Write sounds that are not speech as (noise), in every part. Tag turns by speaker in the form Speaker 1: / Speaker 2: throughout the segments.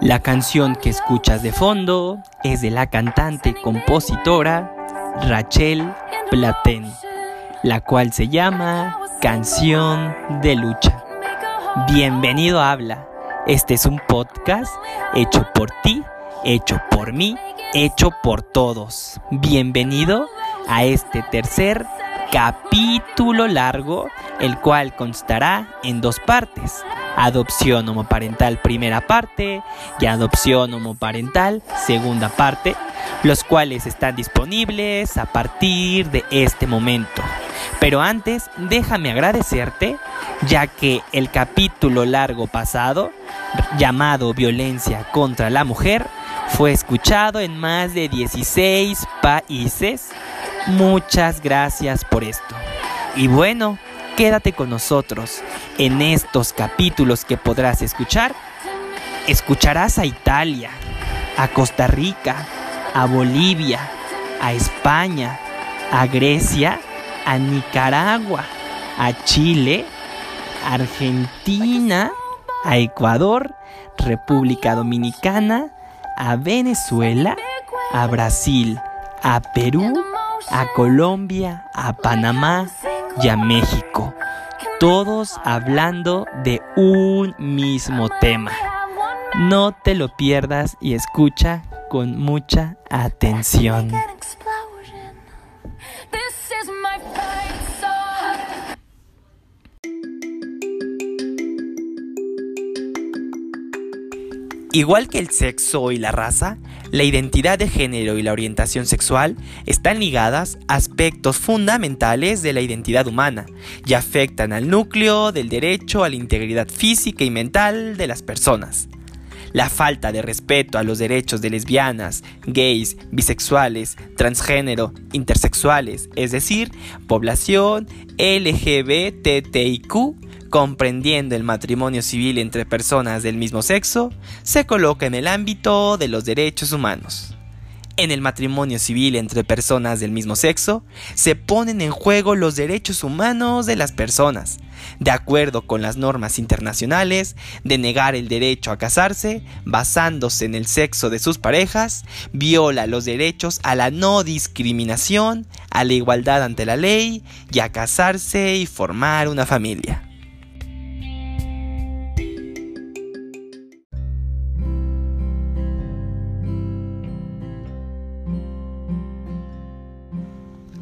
Speaker 1: La canción que escuchas de fondo es de la cantante y compositora Rachel Platen, la cual se llama Canción de Lucha. Bienvenido a Habla. Este es un podcast hecho por ti, hecho por mí, hecho por todos. Bienvenido a este tercer capítulo largo, el cual constará en dos partes. Adopción homoparental primera parte y adopción homoparental segunda parte, los cuales están disponibles a partir de este momento. Pero antes, déjame agradecerte, ya que el capítulo largo pasado, llamado Violencia contra la Mujer, fue escuchado en más de 16 países. Muchas gracias por esto. Y bueno, quédate con nosotros en estos capítulos que podrás escuchar. Escucharás a Italia, a Costa Rica, a Bolivia, a España, a Grecia, a Nicaragua, a Chile, Argentina, a Ecuador, República Dominicana, a Venezuela, a Brasil, a Perú, a Colombia, a Panamá y a México. Todos hablando de un mismo tema. No te lo pierdas y escucha con mucha atención. Igual que el sexo y la raza, la identidad de género y la orientación sexual están ligadas a aspectos fundamentales de la identidad humana y afectan al núcleo del derecho a la integridad física y mental de las personas. La falta de respeto a los derechos de lesbianas, gays, bisexuales, transgénero, intersexuales, es decir, población LGBTIQ, comprendiendo el matrimonio civil entre personas del mismo sexo, se coloca en el ámbito de los derechos humanos. En el matrimonio civil entre personas del mismo sexo, se ponen en juego los derechos humanos de las personas, de acuerdo con las normas internacionales, de negar el derecho a casarse basándose en el sexo de sus parejas, viola los derechos a la no discriminación, a la igualdad ante la ley y a casarse y formar una familia.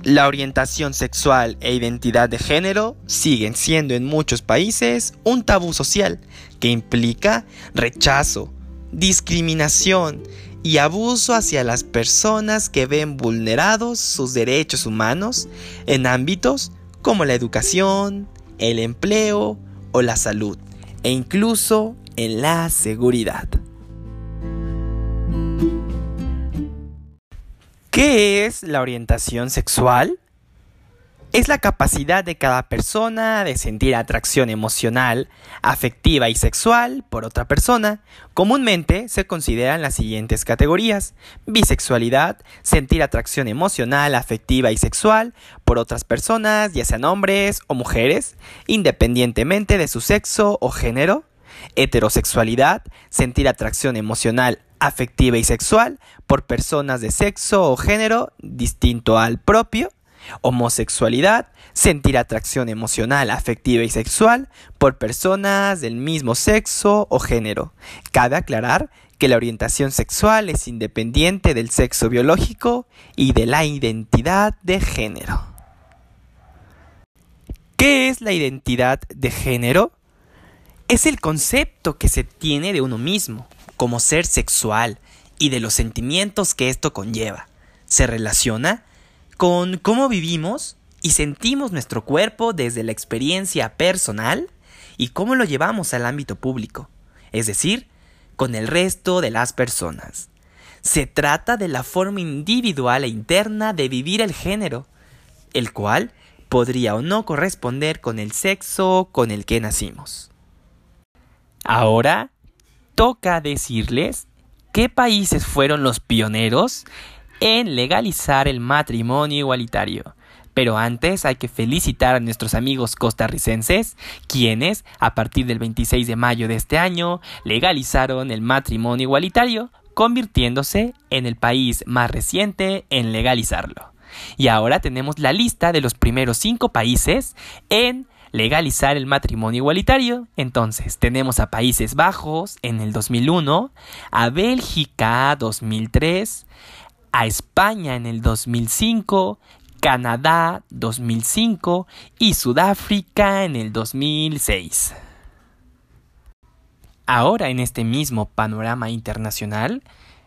Speaker 1: La orientación sexual e identidad de género siguen siendo en muchos países un tabú social que implica rechazo, discriminación y abuso hacia las personas que ven vulnerados sus derechos humanos en ámbitos como la educación, el empleo o la salud, e incluso en la seguridad. ¿Qué es la orientación sexual? Es la capacidad de cada persona de sentir atracción emocional, afectiva y sexual por otra persona. Comúnmente se consideran las siguientes categorías. Bisexualidad, sentir atracción emocional, afectiva y sexual por otras personas, ya sean hombres o mujeres, independientemente de su sexo o género. Heterosexualidad, sentir atracción emocional, afectiva y sexual por personas de sexo o género distinto al propio. Homosexualidad, sentir atracción emocional, afectiva y sexual por personas del mismo sexo o género. Cabe aclarar que la orientación sexual es independiente del sexo biológico y de la identidad de género. ¿Qué es la identidad de género? Es el concepto que se tiene de uno mismo como ser sexual y de los sentimientos que esto conlleva. Se relaciona con cómo vivimos y sentimos nuestro cuerpo desde la experiencia personal y cómo lo llevamos al ámbito público, es decir, con el resto de las personas. Se trata de la forma individual e interna de vivir el género, el cual podría o no corresponder con el sexo con el que nacimos. Ahora toca decirles qué países fueron los pioneros en legalizar el matrimonio igualitario. Pero antes hay que felicitar a nuestros amigos costarricenses, quienes, a partir del 26 de mayo de este año, legalizaron el matrimonio igualitario, convirtiéndose en el país más reciente en legalizarlo. Y ahora tenemos la lista de los primeros cinco países en legalizar el matrimonio igualitario. Entonces, tenemos a Países Bajos en el 2001, a Bélgica 2003, a España en el 2005, Canadá 2005 y Sudáfrica en el 2006. Ahora en este mismo panorama internacional,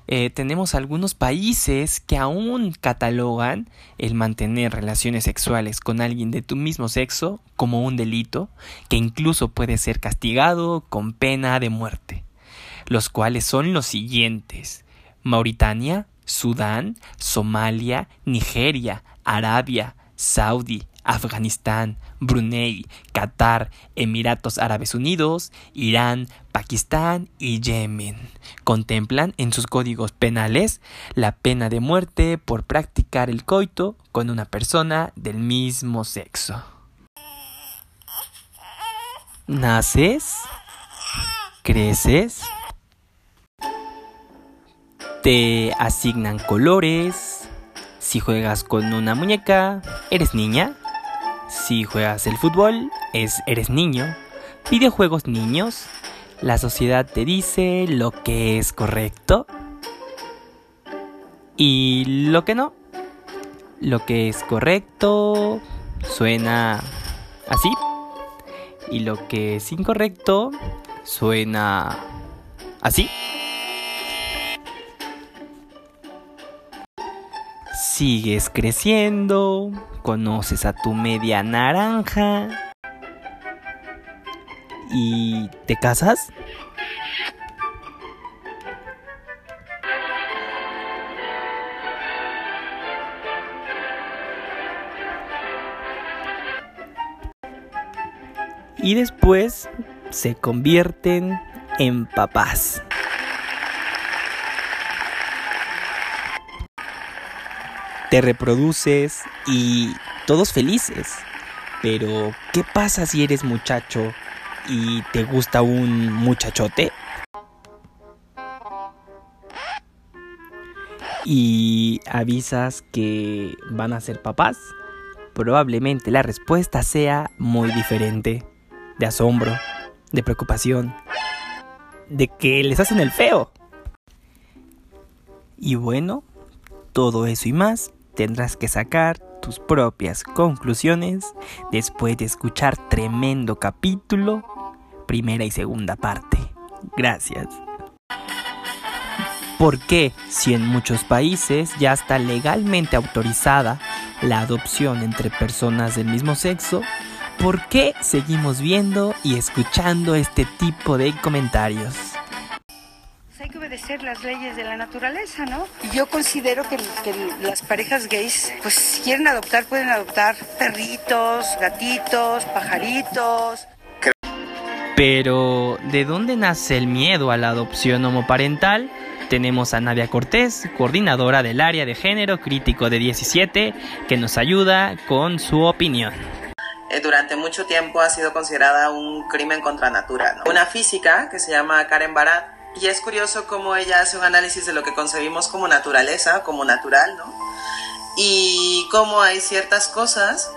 Speaker 1: eh, tenemos algunos países que aún catalogan el mantener relaciones sexuales con alguien de tu mismo sexo como un delito que incluso puede ser castigado con pena de muerte, los cuales son los siguientes. Mauritania, Sudán, Somalia, Nigeria, Arabia, Saudi, Afganistán, Brunei, Qatar, Emiratos Árabes Unidos, Irán, Pakistán y Yemen. Contemplan en sus códigos penales la pena de muerte por practicar el coito con una persona del mismo sexo. Naces, creces, te asignan colores, si juegas con una muñeca, eres niña. Si juegas el fútbol, es, eres niño. Videojuegos niños. La sociedad te dice lo que es correcto y lo que no. Lo que es correcto suena así. Y lo que es incorrecto suena así. Sigues creciendo, conoces a tu media naranja y te casas. Y después se convierten en papás. Te reproduces y todos felices. Pero, ¿qué pasa si eres muchacho y te gusta un muchachote? Y avisas que van a ser papás. Probablemente la respuesta sea muy diferente. De asombro, de preocupación, de que les hacen el feo. Y bueno, todo eso y más tendrás que sacar tus propias conclusiones después de escuchar tremendo capítulo, primera y segunda parte. Gracias. ¿Por qué, si en muchos países ya está legalmente autorizada la adopción entre personas del mismo sexo, por qué seguimos viendo y escuchando este tipo de comentarios?
Speaker 2: Obedecer las leyes de la naturaleza, ¿no? Yo considero que, las parejas gays, pues si quieren adoptar, pueden adoptar perritos, gatitos, pajaritos.
Speaker 1: Pero, ¿de dónde nace el miedo a la adopción homoparental? Tenemos a Nadia Cortés, coordinadora del área de género crítico de 17, que nos ayuda con su opinión
Speaker 3: eh, durante mucho tiempo ha sido considerada un crimen contra natura. ¿no? Una física que se llama Karen Barat y es curioso cómo ella hace un análisis de lo que concebimos como naturaleza, como natural, ¿no? Y cómo hay ciertas cosas,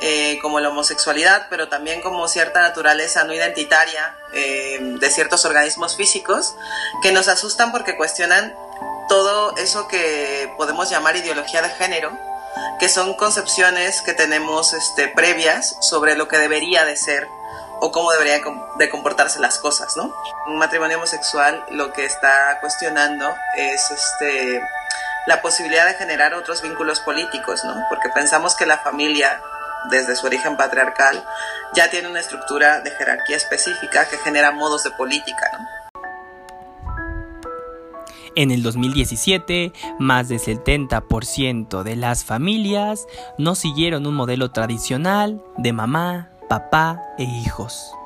Speaker 3: eh, como la homosexualidad, pero también como cierta naturaleza no identitaria eh, de ciertos organismos físicos, que nos asustan porque cuestionan todo eso que podemos llamar ideología de género, que son concepciones que tenemos este, previas sobre lo que debería de ser o cómo deberían de comportarse las cosas, ¿no? Un matrimonio homosexual lo que está cuestionando es este la posibilidad de generar otros vínculos políticos, ¿no? Porque pensamos que la familia desde su origen patriarcal ya tiene una estructura de jerarquía específica que genera modos de política.
Speaker 1: En el 2017, más del 70% de las familias no siguieron un modelo tradicional de mamá, papá e hijos.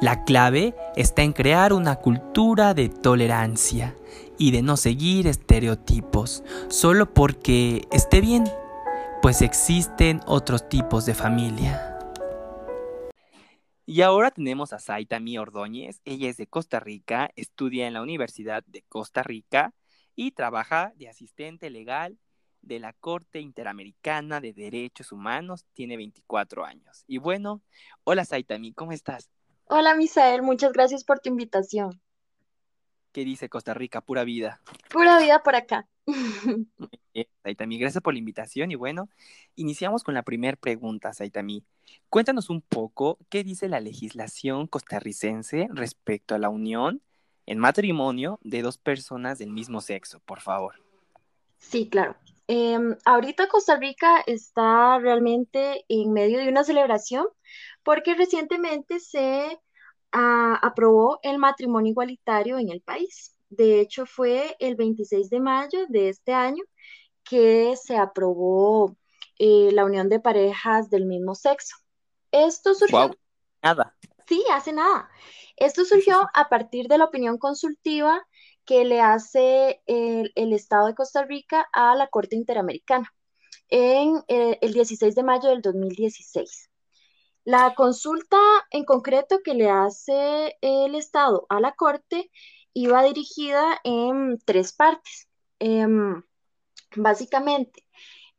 Speaker 1: La clave está en crear una cultura de tolerancia y de no seguir estereotipos solo porque esté bien, pues existen otros tipos de familia. Y ahora tenemos a Saitami Ordóñez. Ella es de Costa Rica, estudia en la Universidad de Costa Rica y trabaja de asistente legal de la Corte Interamericana de Derechos Humanos. Tiene 24 años. Y bueno, hola Saitami, ¿cómo estás?
Speaker 4: Hola Misael, muchas gracias por tu invitación.
Speaker 1: ¿Qué dice Costa Rica? Pura vida.
Speaker 4: Pura vida por acá. (laughs)
Speaker 1: Saitami, gracias por la invitación y bueno, iniciamos con la primera pregunta, Saitami. Cuéntanos un poco qué dice la legislación costarricense respecto a la unión en matrimonio de dos personas del mismo sexo, por favor.
Speaker 4: Sí, claro. Em, ahorita Costa Rica está realmente en medio de una celebración porque recientemente se ah, aprobó el matrimonio igualitario en el país. De hecho, fue el 26 de mayo de este año que se aprobó eh, la unión de parejas del mismo sexo. Esto surgió...
Speaker 1: Nada.
Speaker 4: Sí, hace nada. Esto surgió a partir de la opinión consultiva que le hace el, Estado de Costa Rica a la Corte Interamericana en eh, el 16 de mayo del 2016. La consulta en concreto que le hace el Estado a la Corte iba dirigida en tres partes. Em, básicamente,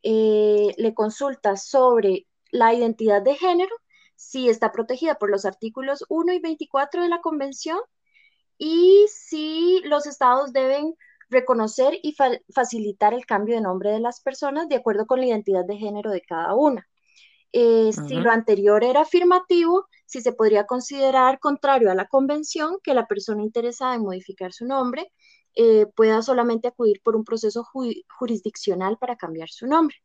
Speaker 4: eh, le consulta sobre la identidad de género, si está protegida por los artículos 1 y 24 de la Convención y si los estados deben reconocer y facilitar el cambio de nombre de las personas de acuerdo con la identidad de género de cada una. Eh, si lo anterior era afirmativo, si se podría considerar contrario a la convención que la persona interesada en modificar su nombre eh, pueda solamente acudir por un proceso jurisdiccional para cambiar su nombre.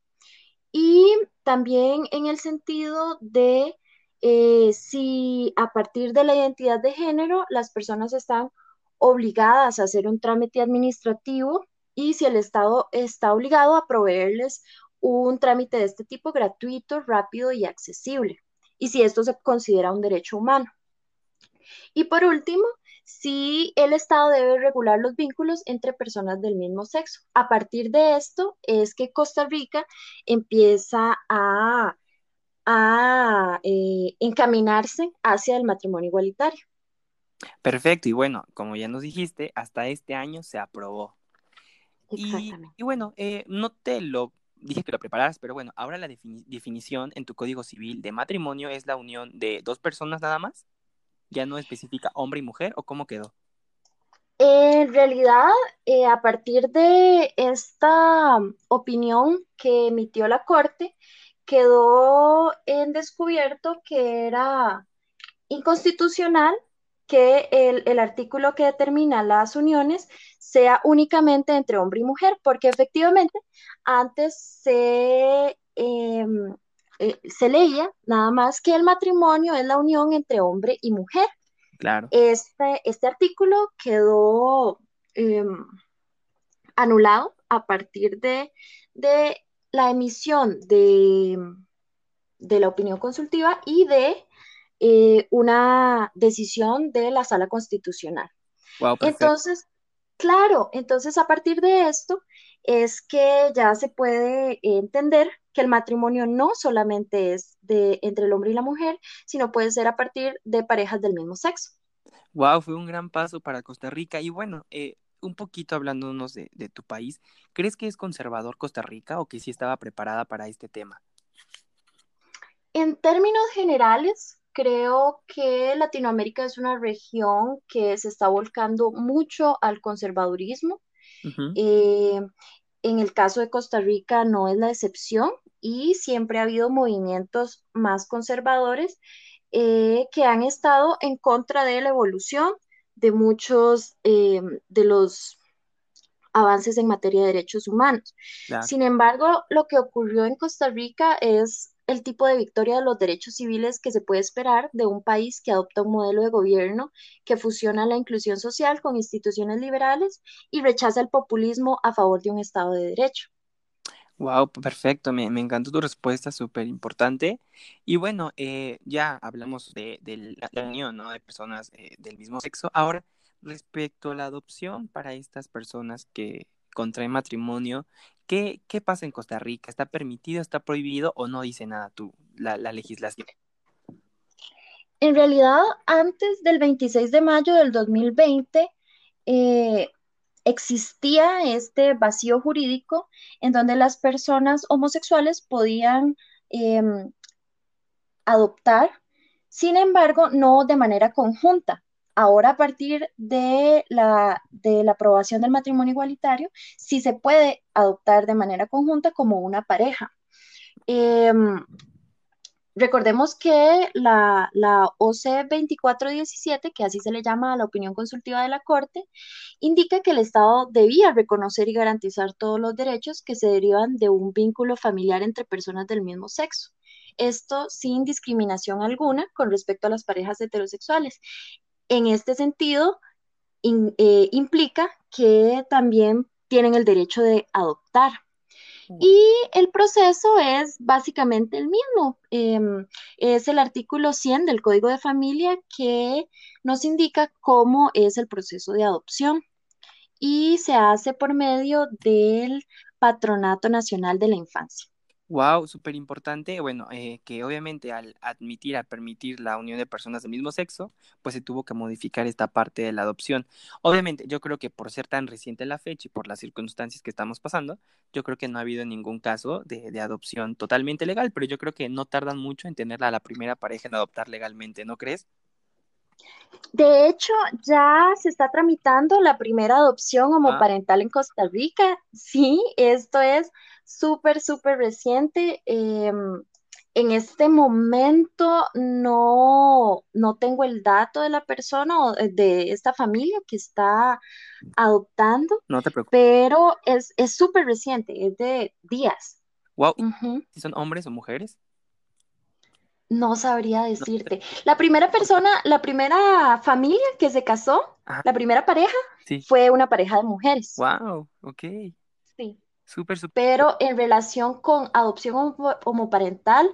Speaker 4: Y también en el sentido de eh, si a partir de la identidad de género las personas están obligadas a hacer un trámite administrativo y si el Estado está obligado a proveerles un trámite de este tipo gratuito, rápido y accesible, y si esto se considera un derecho humano. Y por último, si el Estado debe regular los vínculos entre personas del mismo sexo. A partir de esto es que Costa Rica empieza a a eh, encaminarse hacia el matrimonio igualitario.
Speaker 1: Perfecto, y bueno, como ya nos dijiste, hasta este año se aprobó. Y, y, bueno, eh, no te lo dije que lo prepararas, pero bueno, ahora la definición en tu Código Civil de matrimonio es la unión de dos personas nada más. ¿Ya no especifica hombre y mujer o cómo quedó?
Speaker 4: En realidad, eh, a partir de esta opinión que emitió la Corte, quedó en descubierto que era inconstitucional que el, artículo que determina las uniones sea únicamente entre hombre y mujer, porque efectivamente antes se, em, eh, se leía nada más que el matrimonio es la unión entre hombre y mujer.
Speaker 1: Claro.
Speaker 4: Este, este artículo quedó em, anulado a partir de, de la emisión de, de la opinión consultiva y de eh, una decisión de la sala constitucional. entonces, claro, entonces a partir de esto es que ya se puede entender que el matrimonio no solamente es de entre el hombre y la mujer, sino puede ser a partir de parejas del mismo sexo.
Speaker 1: Wow, fue un gran paso para Costa Rica y bueno, eh, un poquito hablándonos de, de, tu país, ¿crees que es conservador Costa Rica o que sí estaba preparada para este tema?
Speaker 4: En términos generales, creo que Latinoamérica es una región que se está volcando mucho al conservadurismo. Eh, en el caso de Costa Rica no es la excepción y siempre ha habido movimientos más conservadores eh, que han estado en contra de la evolución de muchos eh, de los avances en materia de derechos humanos. Sin embargo, lo que ocurrió en Costa Rica es el tipo de victoria de los derechos civiles que se puede esperar de un país que adopta un modelo de gobierno que fusiona la inclusión social con instituciones liberales y rechaza el populismo a favor de un Estado de Derecho.
Speaker 1: Wow, perfecto, me, encantó tu respuesta, súper importante. Y bueno, eh, ya hablamos de, la, unión ¿no? de personas eh, del mismo sexo. Ahora, respecto a la adopción para estas personas que contraen matrimonio, ¿qué, qué pasa en Costa Rica? ¿Está permitido, está prohibido o no dice nada tú, la, la legislación?
Speaker 4: En realidad, antes del 26 de mayo del 2020, eh, existía este vacío jurídico en donde las personas homosexuales podían em, adoptar, sin embargo, no de manera conjunta. Ahora, a partir de la, de la aprobación del matrimonio igualitario, sí se puede adoptar de manera conjunta como una pareja. Em, recordemos que la, la OC 2417, que así se le llama a la opinión consultiva de la Corte, indica que el Estado debía reconocer y garantizar todos los derechos que se derivan de un vínculo familiar entre personas del mismo sexo. Esto sin discriminación alguna con respecto a las parejas heterosexuales. En este sentido, eh, implica que también tienen el derecho de adoptar. Y el proceso es básicamente el mismo. Em, es el artículo 100 del Código de Familia que nos indica cómo es el proceso de adopción y se hace por medio del Patronato Nacional de la Infancia.
Speaker 1: Wow, súper importante. Bueno, eh, que obviamente al admitir, a permitir la unión de personas del mismo sexo, pues se tuvo que modificar esta parte de la adopción. Obviamente, yo creo que por ser tan reciente la fecha y por las circunstancias que estamos pasando, yo creo que no ha habido ningún caso de, de adopción totalmente legal, pero yo creo que no tardan mucho en tenerla a la primera pareja en adoptar legalmente, ¿no crees?
Speaker 4: De hecho, ya se está tramitando la primera adopción homoparental en Costa Rica. Sí, esto es súper, súper reciente. Em, en este momento no, no tengo el dato de la persona o de esta familia que está adoptando,
Speaker 1: No te preocupes.
Speaker 4: pero es súper reciente, es de días.
Speaker 1: Wow. ¿Si son hombres o mujeres?
Speaker 4: No sabría decirte. La primera persona, la primera familia que se casó, la primera pareja, fue una pareja de mujeres.
Speaker 1: Wow, ok. Súper, súper.
Speaker 4: Pero en relación con adopción homoparental,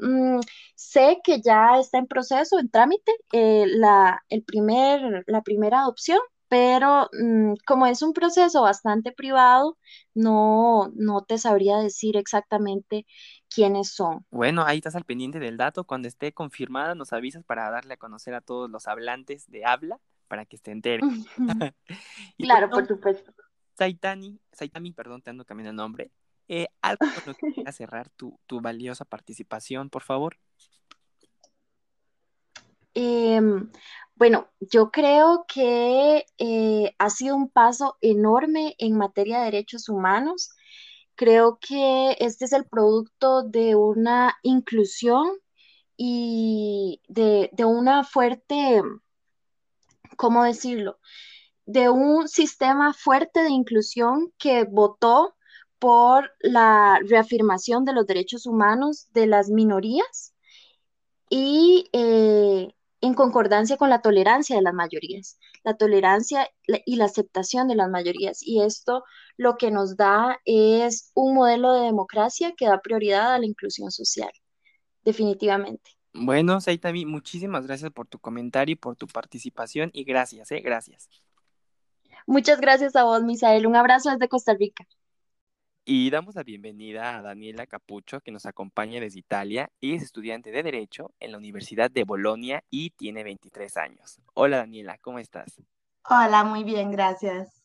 Speaker 4: mm, sé que ya está en proceso, en trámite, eh, la, el primer, la primera adopción, pero mm, como es un proceso bastante privado, no, no te sabría decir exactamente quiénes son.
Speaker 1: Bueno, ahí estás al pendiente del dato. Cuando esté confirmada, nos avisas para darle a conocer a todos los hablantes de habla para que se enteren. (laughs) (laughs)
Speaker 4: claro, por supuesto.
Speaker 1: Saitani, Saitami, perdón, te ando cambiando el nombre. Eh, algo con lo que (laughs) quieras cerrar tu, tu, valiosa participación, por favor.
Speaker 4: Em, bueno, yo creo que eh, ha sido un paso enorme en materia de derechos humanos. Creo que este es el producto de una inclusión y de, de una fuerte, ¿cómo decirlo? De un sistema fuerte de inclusión que votó por la reafirmación de los derechos humanos de las minorías y eh, en concordancia con la tolerancia de las mayorías, la tolerancia y la aceptación de las mayorías. Y esto lo que nos da es un modelo de democracia que da prioridad a la inclusión social, definitivamente.
Speaker 1: Bueno, Saitami, muchísimas gracias por tu comentario y por tu participación y gracias, ¿eh? Gracias.
Speaker 4: Muchas gracias a vos, Misael. Un abrazo desde Costa Rica.
Speaker 1: Y damos la bienvenida a Daniela Capucho, que nos acompaña desde Italia. y es estudiante de Derecho en la Universidad de Bolonia y tiene 23 años. Hola Daniela, ¿cómo estás?
Speaker 5: Hola, muy bien, gracias.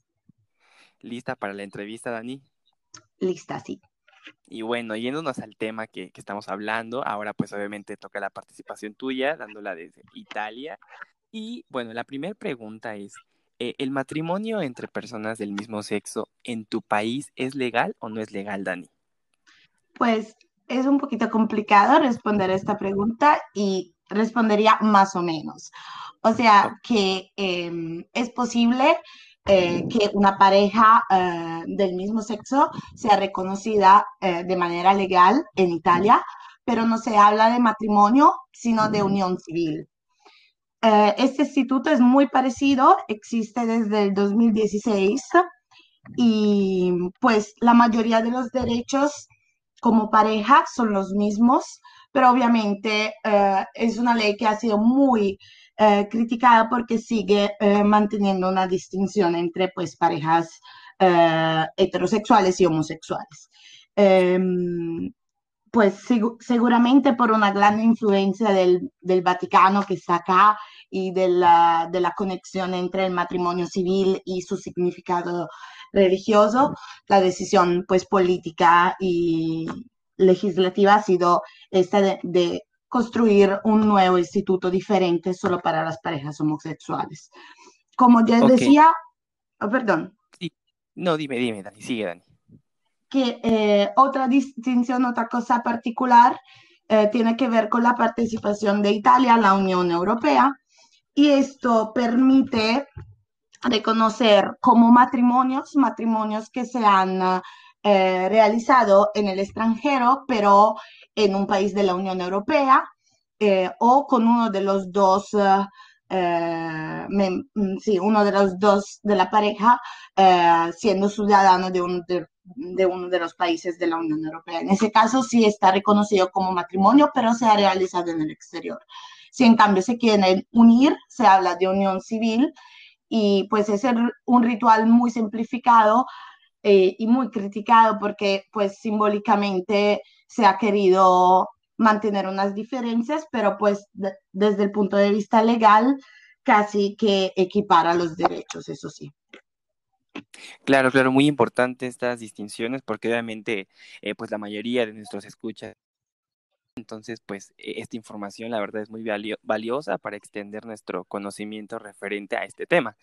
Speaker 1: ¿Lista para la entrevista, Dani?
Speaker 5: Lista, sí.
Speaker 1: Y bueno, yéndonos al tema que, que estamos hablando, ahora pues obviamente toca la participación tuya, dándola desde Italia. Y bueno, la primera pregunta es, eh, ¿el matrimonio entre personas del mismo sexo en tu país es legal o no es legal, Dani?
Speaker 5: Pues es un poquito complicado responder esta pregunta y respondería más o menos. O sea, que em, es posible eh, que una pareja eh, del mismo sexo sea reconocida de manera legal en Italia, pero no se habla de matrimonio, sino de unión civil. Eh, este instituto es muy parecido, existe desde el 2016 y pues la mayoría de los derechos como pareja son los mismos, pero obviamente eh, es una ley que ha sido muy eh, criticada porque sigue eh, manteniendo una distinción entre pues parejas heterosexuales y homosexuales. Pues seguramente por una gran influencia del, del, Vaticano que está acá y de la, de la conexión entre el matrimonio civil y su significado religioso, la decisión pues política y legislativa ha sido esta de, construir un nuevo instituto diferente solo para las parejas homosexuales. Como ya decía, oh, perdón.
Speaker 1: No, dime, dime, Dani, sigue, Dani.
Speaker 5: Que eh, otra distinción, otra cosa particular, eh, tiene que ver con la participación de Italia en la Unión Europea y esto permite reconocer como matrimonios, matrimonios que se han eh, realizado en el extranjero, pero en un país de la Unión Europea o con uno de los dos, mm, sí, uno de los dos de la pareja siendo ciudadano de, un, de, uno de los países de la Unión Europea. En ese caso sí está reconocido como matrimonio, pero se ha realizado en el exterior. Si en cambio se quieren unir, se habla de unión civil y pues es un ritual muy simplificado eh, y muy criticado porque pues simbólicamente se ha querido mantener unas diferencias, pero pues desde el punto de vista legal casi que equipara los derechos, eso sí.
Speaker 1: Claro, claro, muy importante estas distinciones porque obviamente eh, pues la mayoría de nuestros escuchas entonces, pues e, esta información la verdad es muy valiosa para extender nuestro conocimiento referente a este tema.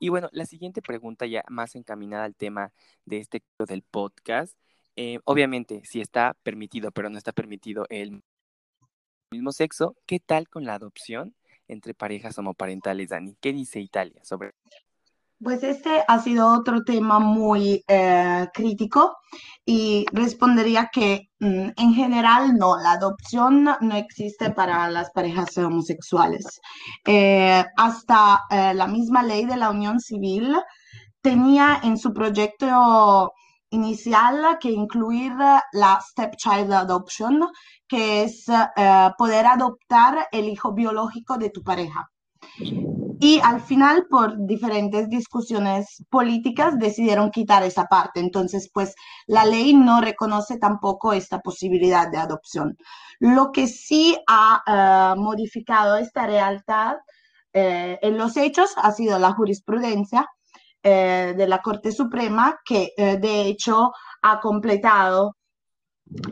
Speaker 1: Y bueno, la siguiente pregunta ya más encaminada al tema de este del podcast. Eh, obviamente, si está permitido, pero no está permitido el mismo sexo, ¿qué tal con la adopción entre parejas homoparentales, Dani? ¿Qué dice Italia sobre
Speaker 5: pues este ha sido otro tema muy eh, crítico y respondería que mm, en general no, la adopción no existe para las parejas homosexuales. Eh, hasta eh, la misma ley de la unión civil tenía en su proyecto inicial que incluir la stepchild adoption, que es poder adoptar el hijo biológico de tu pareja. Y al final, por diferentes discusiones políticas, decidieron quitar esa parte. Entonces, pues la ley no reconoce tampoco esta posibilidad de adopción. Lo que sí ha eh, modificado esta realidad eh, en los hechos ha sido la jurisprudencia eh, de la Corte Suprema, que de hecho ha completado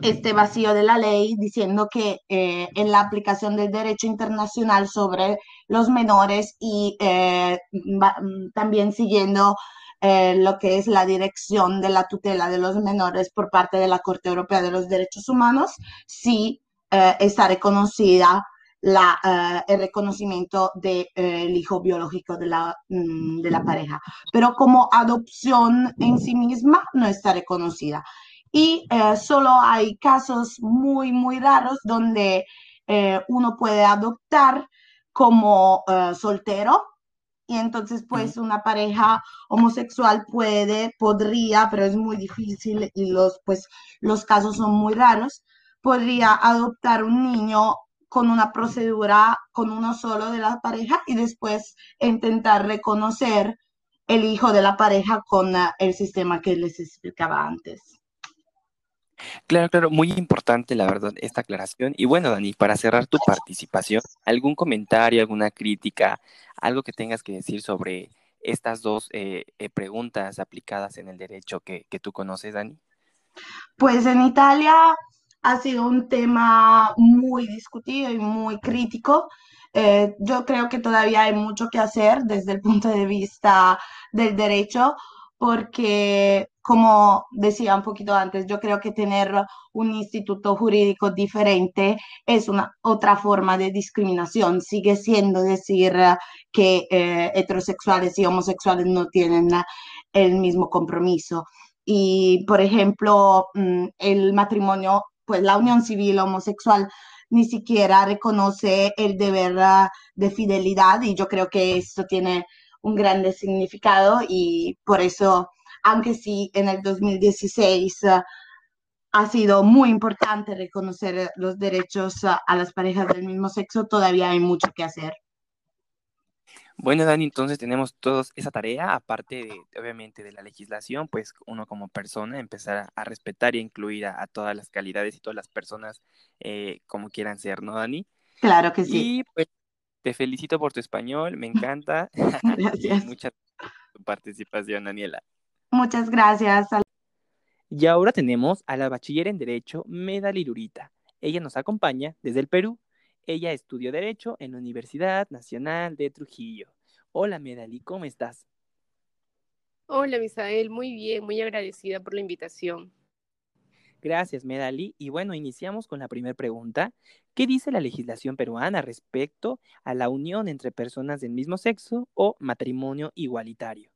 Speaker 5: este vacío de la ley diciendo que eh, en la aplicación del derecho internacional sobre los menores y eh, mm, también siguiendo eh, lo que es la dirección de la tutela de los menores por parte de la Corte Europea de los Derechos Humanos, sí está reconocida la, el reconocimiento del hijo biológico de la, mm, de la pareja, pero como adopción en sí misma no está reconocida y eh, solo hay casos muy, muy raros donde eh, uno puede adoptar como eh, soltero y entonces pues una pareja homosexual puede, podría, pero es muy difícil y los, pues, los casos son muy raros, podría adoptar un niño con una procedura con uno solo de la pareja y después intentar reconocer el hijo de la pareja con el sistema que les explicaba antes.
Speaker 1: Claro, claro, muy importante la verdad esta aclaración. Y bueno, Dani, para cerrar tu participación, ¿algún comentario, alguna crítica, algo que tengas que decir sobre estas dos eh, eh, preguntas aplicadas en el derecho que, que tú conoces, Dani?
Speaker 5: Pues en Italia ha sido un tema muy discutido y muy crítico. Eh, yo creo que todavía hay mucho que hacer desde el punto de vista del derecho, porque, como decía un poquito antes, yo creo que tener un instituto jurídico diferente es una otra forma de discriminación. Sigue siendo decir que eh, heterosexuales y homosexuales no tienen el mismo compromiso. Y, por ejemplo, mm, el matrimonio, pues la unión civil homosexual ni siquiera reconoce el deber de fidelidad y yo creo que esto tiene un grande significado y por eso, aunque sí en el 2016 uh, ha sido muy importante reconocer los derechos uh, a las parejas del mismo sexo, todavía hay mucho que hacer.
Speaker 1: Bueno, Dani, entonces tenemos todos esa tarea, aparte de, obviamente, de la legislación, pues uno como persona empezar a, respetar y a incluir a, todas las calidades y todas las personas eh, como quieran ser, ¿no, Dani?
Speaker 5: Claro que sí.
Speaker 1: Y pues te felicito por tu español, me encanta. (laughs)
Speaker 5: Gracias. (laughs)
Speaker 1: Mucha participación, Daniela.
Speaker 5: Muchas gracias.
Speaker 1: Y ahora tenemos a la bachiller en Derecho, Medali Lurita. Ella nos acompaña desde el Perú ella estudió Derecho en la Universidad Nacional de Trujillo. Hola, Medali, ¿cómo estás?
Speaker 6: Hola, Misael, muy bien, muy agradecida por la invitación.
Speaker 1: Gracias, Medali. Y bueno, iniciamos con la primera pregunta. ¿Qué dice la legislación peruana respecto a la unión entre personas del mismo sexo o matrimonio igualitario?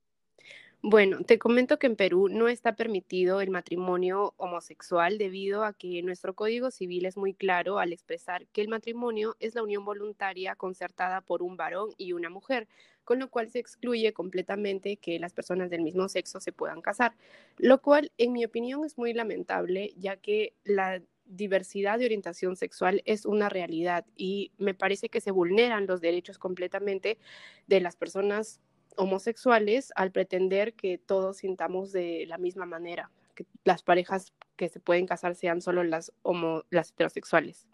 Speaker 6: Bueno, te comento que en Perú no está permitido el matrimonio homosexual debido a que nuestro Código Civil es muy claro al expresar que el matrimonio es la unión voluntaria concertada por un varón y una mujer, con lo cual se excluye completamente que las personas del mismo sexo se puedan casar, lo cual en mi opinión es muy lamentable ya que la diversidad de orientación sexual es una realidad y me parece que se vulneran los derechos completamente de las personas homosexuales al pretender que todos sintamos de la misma manera, que las parejas que se pueden casar sean solo las, homo, las heterosexuales.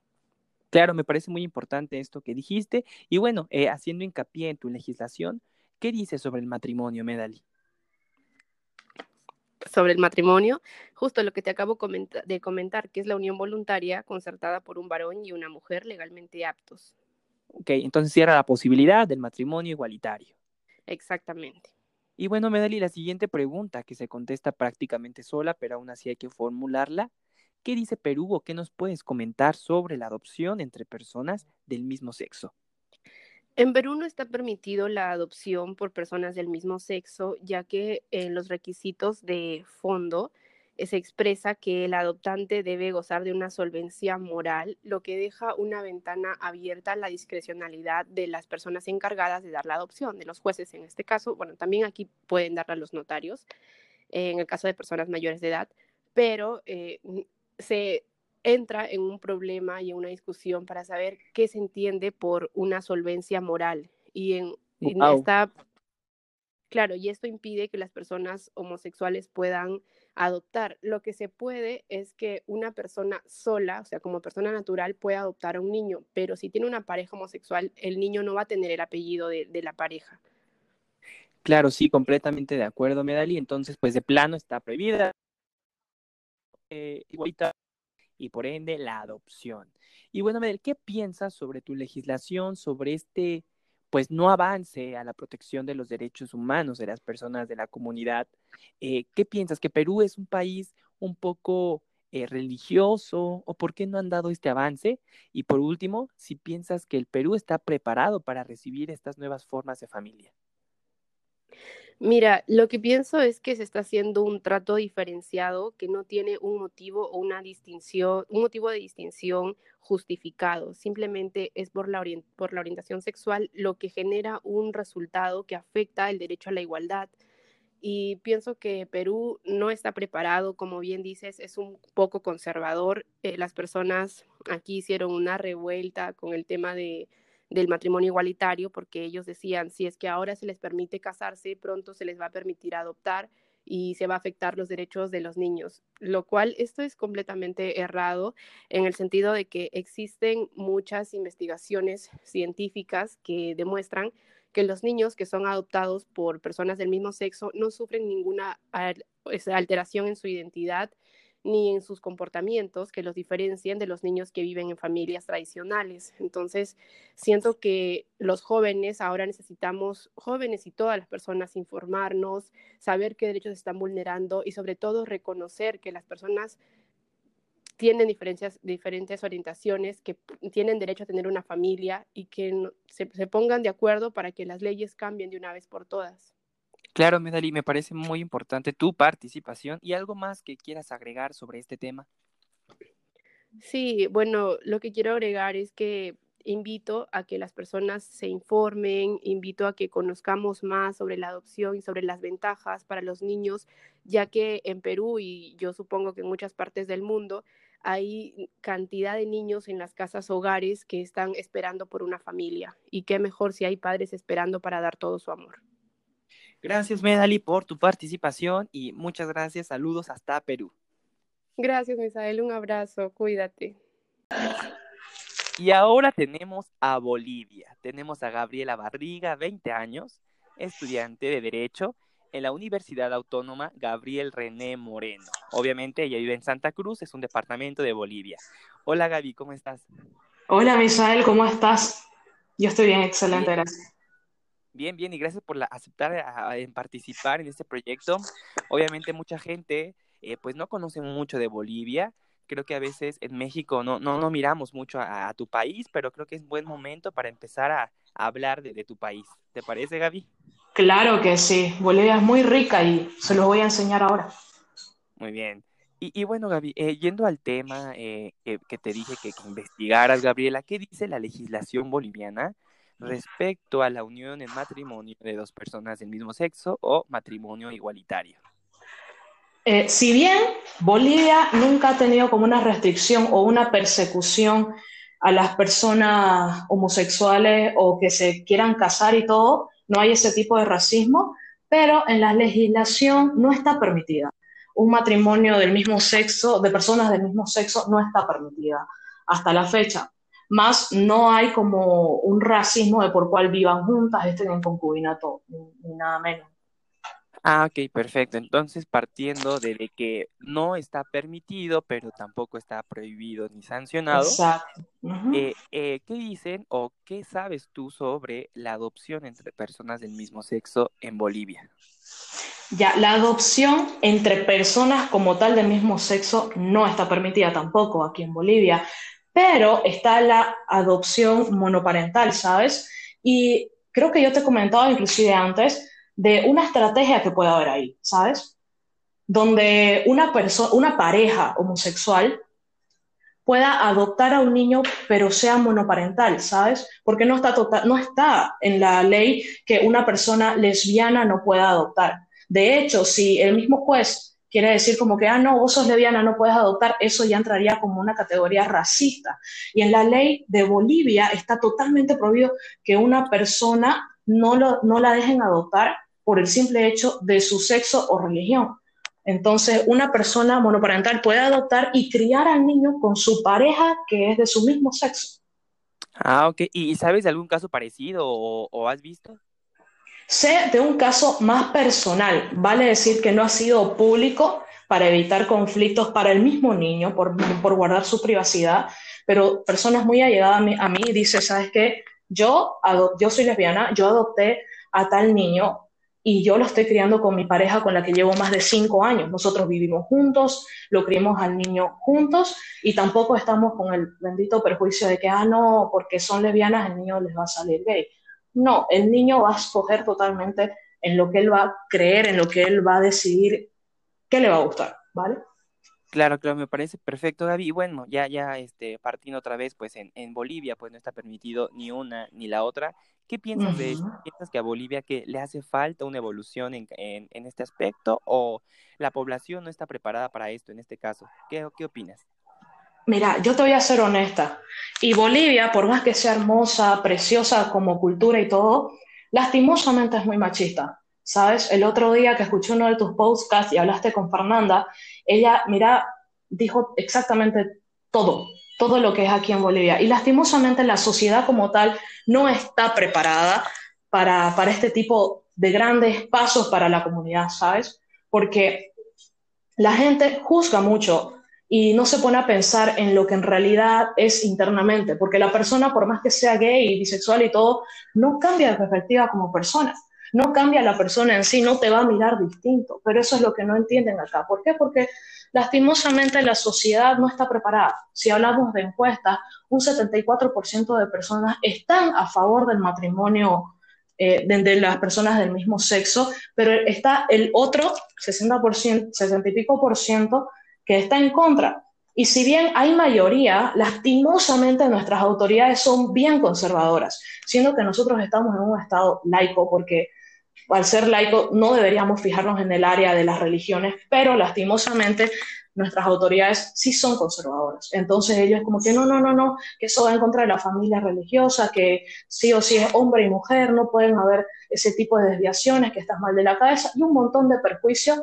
Speaker 1: Claro, me parece muy importante esto que dijiste. Y bueno, eh, haciendo hincapié en tu legislación, ¿qué dices sobre el matrimonio, Medali?
Speaker 6: Sobre el matrimonio, justo lo que te acabo de comentar, que es la unión voluntaria concertada por un varón y una mujer legalmente aptos.
Speaker 1: Ok, entonces cierra la posibilidad del matrimonio igualitario.
Speaker 6: Exactamente.
Speaker 1: Y bueno, Medali, la siguiente pregunta que se contesta prácticamente sola, pero aún así hay que formularla. ¿Qué dice Perú o qué nos puedes comentar sobre la adopción entre personas del mismo sexo?
Speaker 6: En Perú no está permitido la adopción por personas del mismo sexo, ya que en los requisitos de fondo eh, se expresa que el adoptante debe gozar de una solvencia moral, lo que deja una ventana abierta a la discrecionalidad de las personas encargadas de dar la adopción, de los jueces en este caso. Bueno, también aquí pueden darla los notarios, en el caso de personas mayores de edad, pero eh, se entra en un problema y en una discusión para saber qué se entiende por una solvencia moral. Y en, esta, claro, y esto impide que las personas homosexuales puedan adoptar. Lo que se puede es que una persona sola, o sea, como persona natural, pueda adoptar a un niño, pero si tiene una pareja homosexual, el niño no va a tener el apellido de, la pareja.
Speaker 1: Claro, sí, completamente de acuerdo, Medali. Entonces, pues de plano está prohibida eh, y por ende la adopción. Y bueno, Medali, ¿qué piensas sobre tu legislación, sobre este pues no avance a la protección de los derechos humanos de las personas de la comunidad. Eh, ¿Qué piensas? ¿Que Perú es un país un poco eh, religioso o por qué no han dado este avance? Y por último, si piensas que el Perú está preparado para recibir estas nuevas formas de familia.
Speaker 6: Mira, lo que pienso es que se está haciendo un trato diferenciado que no tiene un motivo o una distinción, un motivo de distinción justificado. Simplemente es por la, orientación sexual lo que genera un resultado que afecta el derecho a la igualdad. Y pienso que Perú no está preparado, como bien dices, es un poco conservador. Eh, las personas aquí hicieron una revuelta con el tema de del matrimonio igualitario, porque ellos decían, si es que ahora se les permite casarse, pronto se les va a permitir adoptar y se va a afectar los derechos de los niños, lo cual esto es completamente errado en el sentido de que existen muchas investigaciones científicas que demuestran que los niños que son adoptados por personas del mismo sexo no sufren ninguna alteración en su identidad ni en sus comportamientos que los diferencien de los niños que viven en familias tradicionales. Entonces, siento que los jóvenes ahora necesitamos, jóvenes y todas las personas, informarnos, saber qué derechos están vulnerando y sobre todo reconocer que las personas tienen diferentes orientaciones, que tienen derecho a tener una familia y que se pongan de acuerdo para que las leyes cambien de una vez por todas.
Speaker 1: Claro, Medali, me parece muy importante tu participación y algo más que quieras agregar sobre este tema.
Speaker 6: Sí, bueno, lo que quiero agregar es que invito a que las personas se informen, invito a que conozcamos más sobre la adopción y sobre las ventajas para los niños, ya que en Perú y yo supongo que en muchas partes del mundo hay cantidad de niños en las casas hogares que están esperando por una familia. Y qué mejor si hay padres esperando para dar todo su amor.
Speaker 1: Gracias, Medali, por tu participación y muchas gracias. Saludos hasta Perú.
Speaker 6: Gracias, Misael. Un abrazo. Cuídate.
Speaker 1: Y ahora tenemos a Bolivia. Tenemos a Gabriela Barriga, 20 años, estudiante de Derecho en la Universidad Autónoma Gabriel René Moreno. Obviamente ella vive en Santa Cruz, es un departamento de Bolivia. Hola Gaby, ¿cómo estás?
Speaker 7: Hola Misael, ¿cómo estás? Yo estoy bien, excelente, gracias.
Speaker 1: Bien, bien, y gracias por aceptar en participar en este proyecto. Obviamente mucha gente eh, pues no conoce mucho de Bolivia. Creo que a veces en México no, no, no miramos mucho a, tu país, pero creo que es buen momento para empezar a, hablar de, de tu país. ¿Te parece, Gaby?
Speaker 7: Claro que sí, Bolivia es muy rica y se los voy a enseñar ahora.
Speaker 1: Muy bien. Y, bueno, Gaby, eh, yendo al tema eh, que, te dije que, investigaras, Gabriela, ¿qué dice la legislación boliviana respecto a la unión en matrimonio de dos personas del mismo sexo o matrimonio igualitario?
Speaker 7: Eh, si bien Bolivia nunca ha tenido como una restricción o una persecución a las personas homosexuales o que se quieran casar y todo, no hay ese tipo de racismo, pero en la legislación no está permitida. Un matrimonio del mismo sexo, de personas del mismo sexo, no está permitida hasta la fecha. Más no hay como un racismo de por cual vivan juntas, estén en concubinato, ni nada menos.
Speaker 1: Ah, ok, perfecto. Entonces, partiendo de que no está permitido, pero tampoco está prohibido ni sancionado,
Speaker 7: Exacto.
Speaker 1: Eh, eh, ¿qué dicen o qué sabes tú sobre la adopción entre personas del mismo sexo en Bolivia?
Speaker 7: Ya, la adopción entre personas como tal del mismo sexo no está permitida tampoco aquí en Bolivia, pero está la adopción monoparental, ¿sabes? Y creo que yo te he comentado inclusive antes de una estrategia que puede haber ahí, ¿sabes? Donde una, una pareja homosexual pueda adoptar a un niño, pero sea monoparental, ¿sabes? Porque no está, tota-, no está en la ley que una persona lesbiana no pueda adoptar. De hecho, si el mismo juez quiere decir como que, ah, no, vos sos lesbiana, no puedes adoptar, eso ya entraría como una categoría racista. Y en la ley de Bolivia está totalmente prohibido que una persona no, lo, no la dejen adoptar por el simple hecho de su sexo o religión. Entonces, una persona monoparental puede adoptar y criar al niño con su pareja que es de su mismo sexo.
Speaker 1: Ah, ok. ¿Y sabes de algún caso parecido o, has visto?
Speaker 7: Sé de un caso más personal, vale decir que no ha sido público para evitar conflictos para el mismo niño, por, por guardar su privacidad, pero personas muy allegadas a mí, a mí dicen, ¿sabes qué? Yo, yo soy lesbiana, yo adopté a tal niño y yo lo estoy criando con mi pareja con la que llevo más de cinco años. Nosotros vivimos juntos, lo criamos al niño juntos y tampoco estamos con el bendito perjuicio de que, ah, no, porque son lesbianas, el niño les va a salir gay. No, el niño va a escoger totalmente en lo que él va a creer, en lo que él va a decidir qué le va a gustar, ¿vale?
Speaker 1: Claro, claro, me parece perfecto, Gaby. Y bueno, ya, ya, este, partiendo otra vez, pues en, en Bolivia, pues no está permitido ni una ni la otra. ¿Qué piensas de eso? ¿Piensas que a Bolivia que le hace falta una evolución en, en, este aspecto o la población no está preparada para esto en este caso? ¿Qué, qué opinas?
Speaker 7: Mira, yo te voy a ser honesta. Y Bolivia, por más que sea hermosa, preciosa como cultura y todo, lastimosamente es muy machista. ¿Sabes? El otro día que escuché uno de tus podcasts y hablaste con Fernanda, ella, mira, dijo exactamente todo, todo lo que es aquí en Bolivia. Y lastimosamente la sociedad como tal no está preparada para, para este tipo de grandes pasos para la comunidad, ¿sabes? Porque la gente juzga mucho y no se pone a pensar en lo que en realidad es internamente, porque la persona, por más que sea gay y bisexual y todo, no cambia de perspectiva como persona, no cambia la persona en sí, no te va a mirar distinto, pero eso es lo que no entienden acá. ¿Por qué? Porque lastimosamente la sociedad no está preparada. Si hablamos de encuestas, un 74% de personas están a favor del matrimonio eh, de, las personas del mismo sexo, pero está el otro 60%, 60 y pico por ciento que está en contra. Y si bien hay mayoría, lastimosamente nuestras autoridades son bien conservadoras, siendo que nosotros estamos en un estado laico, porque al ser laico no deberíamos fijarnos en el área de las religiones, pero lastimosamente nuestras autoridades sí son conservadoras. Entonces ellos como que no, no, no, no, que eso va en contra de la familia religiosa, que sí o sí es hombre y mujer, no pueden haber ese tipo de desviaciones, que estás mal de la cabeza y un montón de perjuicios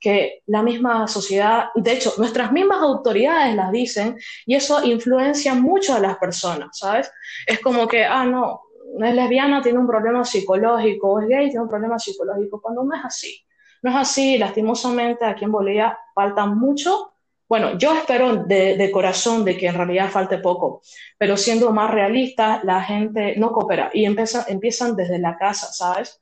Speaker 7: que la misma sociedad, de hecho, nuestras mismas autoridades las dicen y eso influencia mucho a las personas, ¿sabes? Es como que, ah, no, es lesbiana, tiene un problema psicológico, es gay, tiene un problema psicológico, cuando no es así. No es así, lastimosamente aquí en Bolivia falta mucho. Bueno, yo espero de, corazón de que en realidad falte poco, pero siendo más realista, la gente no coopera y empieza, empiezan desde la casa, ¿sabes?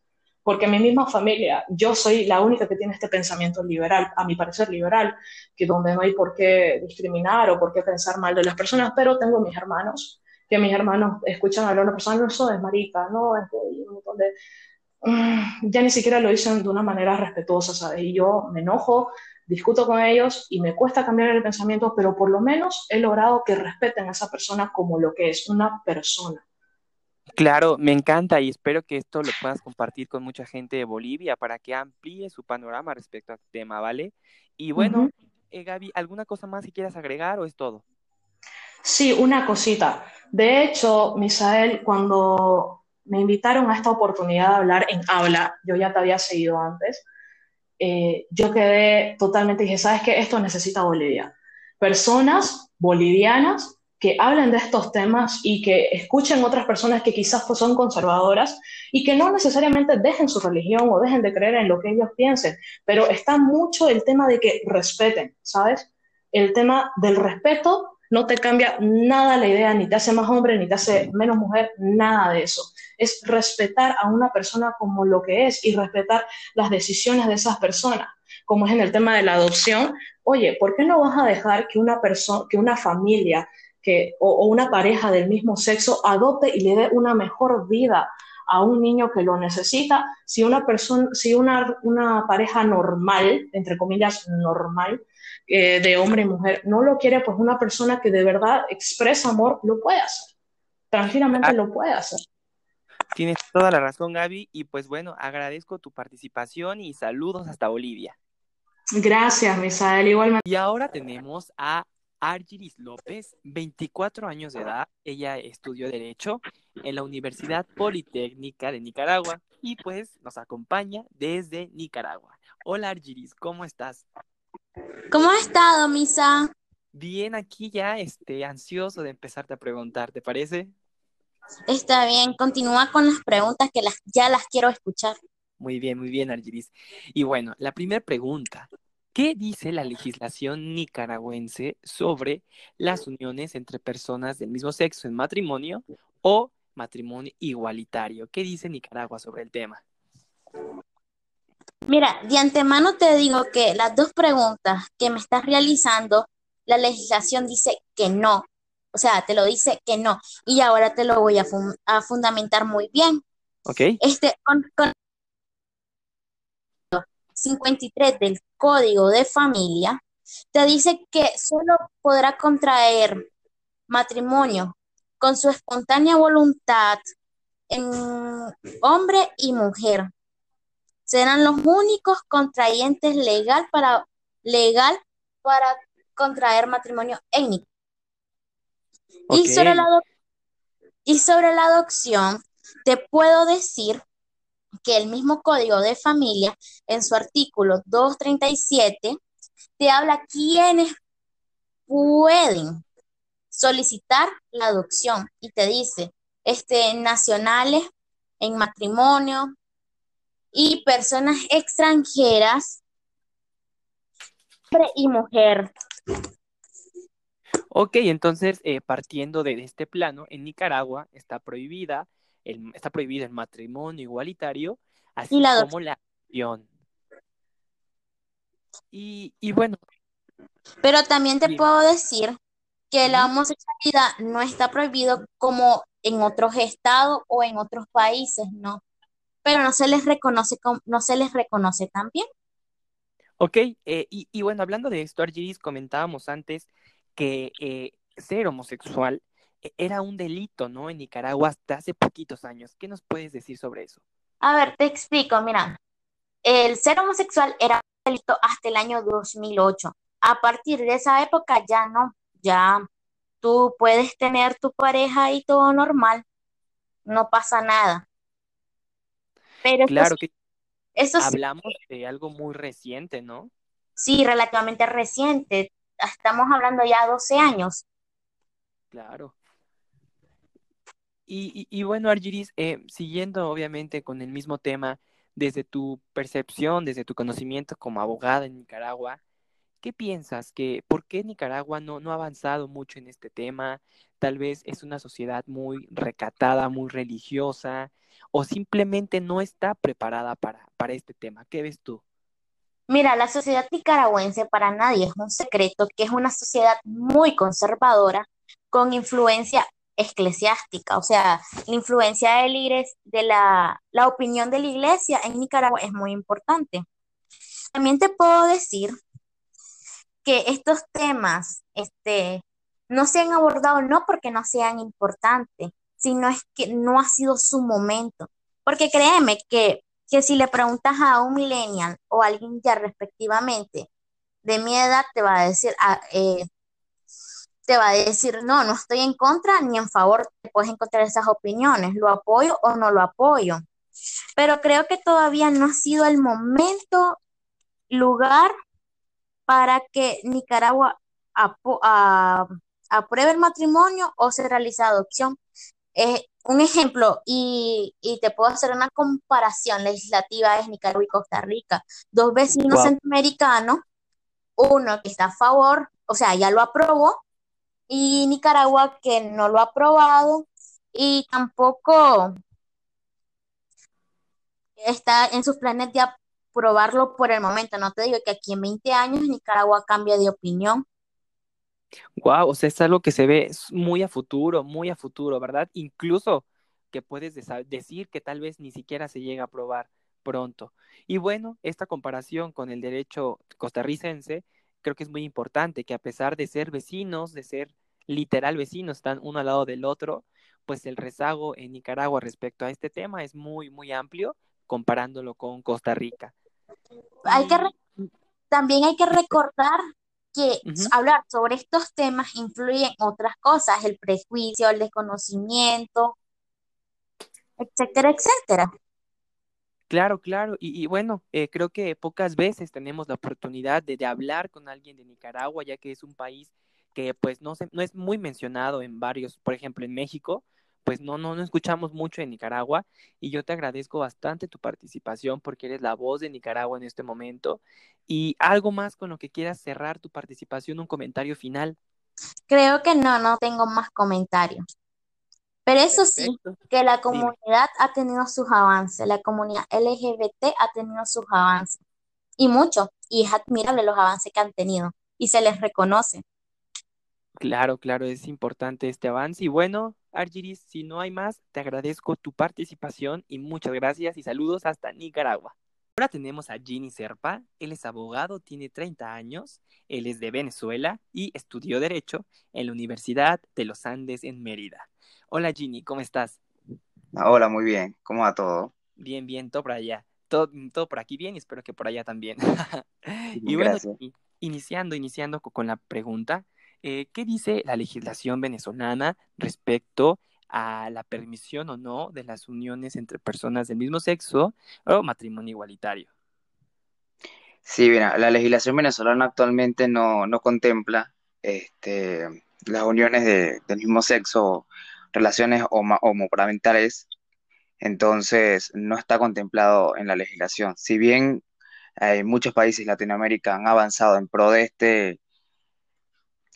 Speaker 7: Porque mi misma familia, yo soy la única que tiene este pensamiento liberal, a mi parecer liberal, que donde no hay por qué discriminar o por qué pensar mal de las personas, pero tengo mis hermanos, que mis hermanos escuchan hablar a una persona, no, eso es marica, no, es un Mm, ya ni siquiera lo dicen de una manera respetuosa, ¿sabes? Y yo me enojo, discuto con ellos y me cuesta cambiar el pensamiento, pero por lo menos he logrado que respeten a esa persona como lo que es, una persona.
Speaker 1: Claro, me encanta y espero que esto lo puedas compartir con mucha gente de Bolivia para que amplíe su panorama respecto al tema, ¿vale? Y bueno, eh, Gaby, ¿alguna cosa más que quieras agregar o es todo?
Speaker 7: Sí, una cosita. De hecho, Misael, cuando me invitaron a esta oportunidad de hablar en habla, yo ya te había seguido antes, eh, yo quedé totalmente, dije, ¿sabes qué? Esto necesita Bolivia. Personas bolivianas que hablen de estos temas y que escuchen otras personas que quizás pues, son conservadoras y que no necesariamente dejen su religión o dejen de creer en lo que ellos piensen, pero está mucho el tema de que respeten, ¿sabes? El tema del respeto no te cambia nada la idea, ni te hace más hombre, ni te hace menos mujer, nada de eso es respetar a una persona como lo que es y respetar las decisiones de esas personas, como es en el tema de la adopción. Oye, ¿por qué no vas a dejar que una persona, que una familia que, o, una pareja del mismo sexo adopte y le dé una mejor vida a un niño que lo necesita, si una persona, si una, una pareja normal, entre comillas, normal, eh, de hombre y mujer, no lo quiere, pues una persona que de verdad expresa amor lo puede hacer. Tranquilamente ah. lo puede hacer.
Speaker 1: Tienes toda la razón, Gaby. Y pues bueno, agradezco tu participación y saludos hasta Bolivia.
Speaker 7: Gracias, Misael, igualmente.
Speaker 1: Y ahora tenemos a Argiris López, 24 años de edad. Ella estudió Derecho en la Universidad Politécnica de Nicaragua y pues nos acompaña desde Nicaragua. Hola Argiris, ¿cómo estás?
Speaker 8: ¿Cómo has estado, Misa?
Speaker 1: Bien, aquí ya este, ansioso de empezarte a preguntar, ¿te parece?
Speaker 8: Está bien, continúa con las preguntas que las, ya las quiero escuchar.
Speaker 1: Muy bien, muy bien, Argiris. Y bueno, la primera pregunta. ¿Qué dice la legislación nicaragüense sobre las uniones entre personas del mismo sexo en matrimonio o matrimonio igualitario? ¿Qué dice Nicaragua sobre el tema?
Speaker 8: Mira, de antemano te digo que las dos preguntas que me estás realizando, la legislación dice que no, o sea, te lo dice que no. Y ahora te lo voy a, fundamentar muy bien.
Speaker 1: Ok.
Speaker 8: Este, con, 53 del Código de Familia, te dice que solo podrá contraer matrimonio con su espontánea voluntad en hombre y mujer. Serán los únicos contrayentes legal para, legal para contraer matrimonio étnico. Y, sobre la y sobre la adopción, te puedo decir que el mismo código de familia, en su artículo 237, te habla quiénes pueden solicitar la adopción y te dice, este, nacionales en matrimonio y personas extranjeras, hombre y mujer.
Speaker 1: Ok, entonces, eh, partiendo de este plano, en Nicaragua está prohibida el, está prohibido el matrimonio igualitario, así como la adopción. Y, y bueno.
Speaker 8: Pero también te puedo decir que la homosexualidad no está prohibido como en otros estados o en otros países, ¿no? Pero no se les reconoce, no se les reconoce también.
Speaker 1: Ok, eh, y, y, bueno, hablando de esto, Argiris, comentábamos antes que eh, ser homosexual era un delito, ¿no? En Nicaragua hasta hace poquitos años. ¿Qué nos puedes decir sobre eso?
Speaker 8: A ver, te explico, mira. El ser homosexual era un delito hasta el año 2008. A partir de esa época ya no, ya tú puedes tener tu pareja y todo normal, no pasa nada. Pero
Speaker 1: Claro que
Speaker 8: esto sí,
Speaker 1: hablamos de algo muy reciente, ¿no?
Speaker 8: sí, relativamente reciente, estamos hablando ya 12 años.
Speaker 1: Claro. Y, y- bueno, Argiris, eh, siguiendo obviamente con el mismo tema, desde tu percepción, desde tu conocimiento como abogada en Nicaragua, ¿qué piensas que por qué Nicaragua no, no ha avanzado mucho en este tema? Tal vez es una sociedad muy recatada, muy religiosa, o simplemente no está preparada para, para este tema. ¿Qué ves tú?
Speaker 8: Mira, la sociedad nicaragüense para nadie es un secreto que es una sociedad muy conservadora con influencia eclesiástica, o sea, la influencia de la de la, la opinión de la iglesia en Nicaragua es muy importante. También te puedo decir que estos temas, este, no se han abordado no porque no sean importantes, sino es que no ha sido su momento. Porque créeme que, que si le preguntas a un millennial o a alguien ya respectivamente de mi edad, te va a decir, ah, eh, te va a decir, no, no estoy en contra ni en favor, te puedes encontrar esas opiniones, lo apoyo o no lo apoyo. Pero creo que todavía no ha sido el momento, lugar para que Nicaragua apruebe el matrimonio o se realice adopción. Eh, un ejemplo, y, y te puedo hacer una comparación legislativa, es Nicaragua y Costa Rica, dos vecinos
Speaker 1: Wow.
Speaker 8: centroamericanos, uno que está a favor, o sea, ya lo aprobó, y Nicaragua que no lo ha aprobado y tampoco está en sus planes de aprobarlo por el momento. No te digo que aquí en 20 años Nicaragua cambia de opinión.
Speaker 1: Wow, o sea, es algo que se ve muy a futuro, muy a futuro, ¿verdad? Incluso que puedes decir que tal vez ni siquiera se llega a aprobar pronto. Y bueno, esta comparación con el derecho costarricense creo que es muy importante, que a pesar de ser vecinos, de ser literal vecinos, están uno al lado del otro, pues el rezago en Nicaragua respecto a este tema es muy, muy amplio comparándolo con Costa Rica.
Speaker 8: Hay que re- también hay que recordar que hablar sobre estos temas influye en otras cosas, el prejuicio, el desconocimiento, etcétera, etcétera.
Speaker 1: Claro, claro. Y, y bueno, eh, creo que pocas veces tenemos la oportunidad de, hablar con alguien de Nicaragua, ya que es un país que pues no se, no es muy mencionado en varios, por ejemplo, en México, pues no, no, no escuchamos mucho de Nicaragua y yo te agradezco bastante tu participación porque eres la voz de Nicaragua en este momento. Y algo más con lo que quieras cerrar tu participación, un comentario final.
Speaker 8: Creo que no, no tengo más comentarios. Pero eso sí, que la comunidad ha tenido sus avances, la comunidad LGBT ha tenido sus avances, y mucho, y es admirable los avances que han tenido, y se les reconoce.
Speaker 1: Claro, claro, es importante este avance. Y bueno, Argiris, si no hay más, te agradezco tu participación y muchas gracias y saludos hasta Nicaragua. Ahora tenemos a Ginny Serpa, él es abogado, tiene 30 años, él es de Venezuela y estudió Derecho en la Universidad de los Andes en Mérida. Hola Ginny, ¿cómo estás?
Speaker 9: Hola, muy bien. ¿Cómo va todo?
Speaker 1: Bien, bien, todo por allá. Todo, todo por aquí bien y espero que por allá también. (laughs) Y bueno. Ginny, iniciando, iniciando co- con la pregunta, eh, ¿qué dice la legislación venezolana respecto a la permisión o no de las uniones entre personas del mismo sexo o matrimonio igualitario?
Speaker 9: Sí, mira, la legislación venezolana actualmente no, no contempla este, las uniones de- del mismo sexo relaciones homo- homoparentales, entonces no está contemplado en la legislación. Si bien eh, muchos países de Latinoamérica han avanzado en pro de este,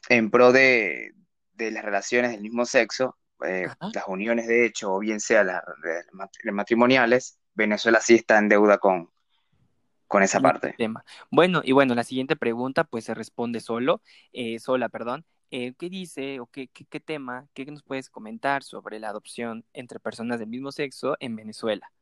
Speaker 9: en pro de, de las relaciones del mismo sexo, eh, las uniones de hecho, o bien sea las, las mat- matrimoniales, Venezuela sí está en deuda con, con esa
Speaker 1: este
Speaker 9: parte.
Speaker 1: tema. Bueno, y bueno, la siguiente pregunta pues se responde solo, eh, sola, perdón. Eh, ¿qué dice o qué, qué, tema, qué nos puedes comentar sobre la adopción entre personas del mismo sexo en Venezuela?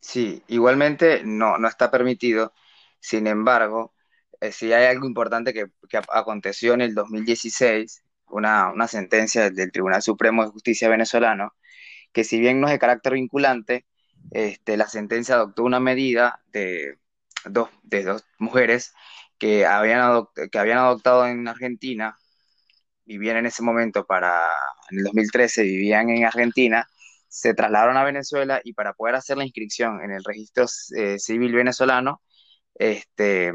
Speaker 9: Sí, igualmente no, no está permitido. Sin embargo, eh, sí hay algo importante que, que aconteció en el 2016, una, una sentencia del Tribunal Supremo de Justicia venezolano, que si bien no es de carácter vinculante, este, la sentencia adoptó una medida de dos, de dos mujeres que habían, que habían adoptado en Argentina, vivían en ese momento para, en el 2013 vivían en Argentina, se trasladaron a Venezuela y para poder hacer la inscripción en el registro eh, civil venezolano, este,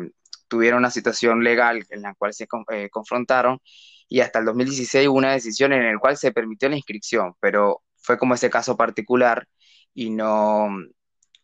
Speaker 9: tuvieron una situación legal en la cual se eh, confrontaron y hasta el 2016 hubo una decisión en la cual se permitió la inscripción, pero fue como ese caso particular y no,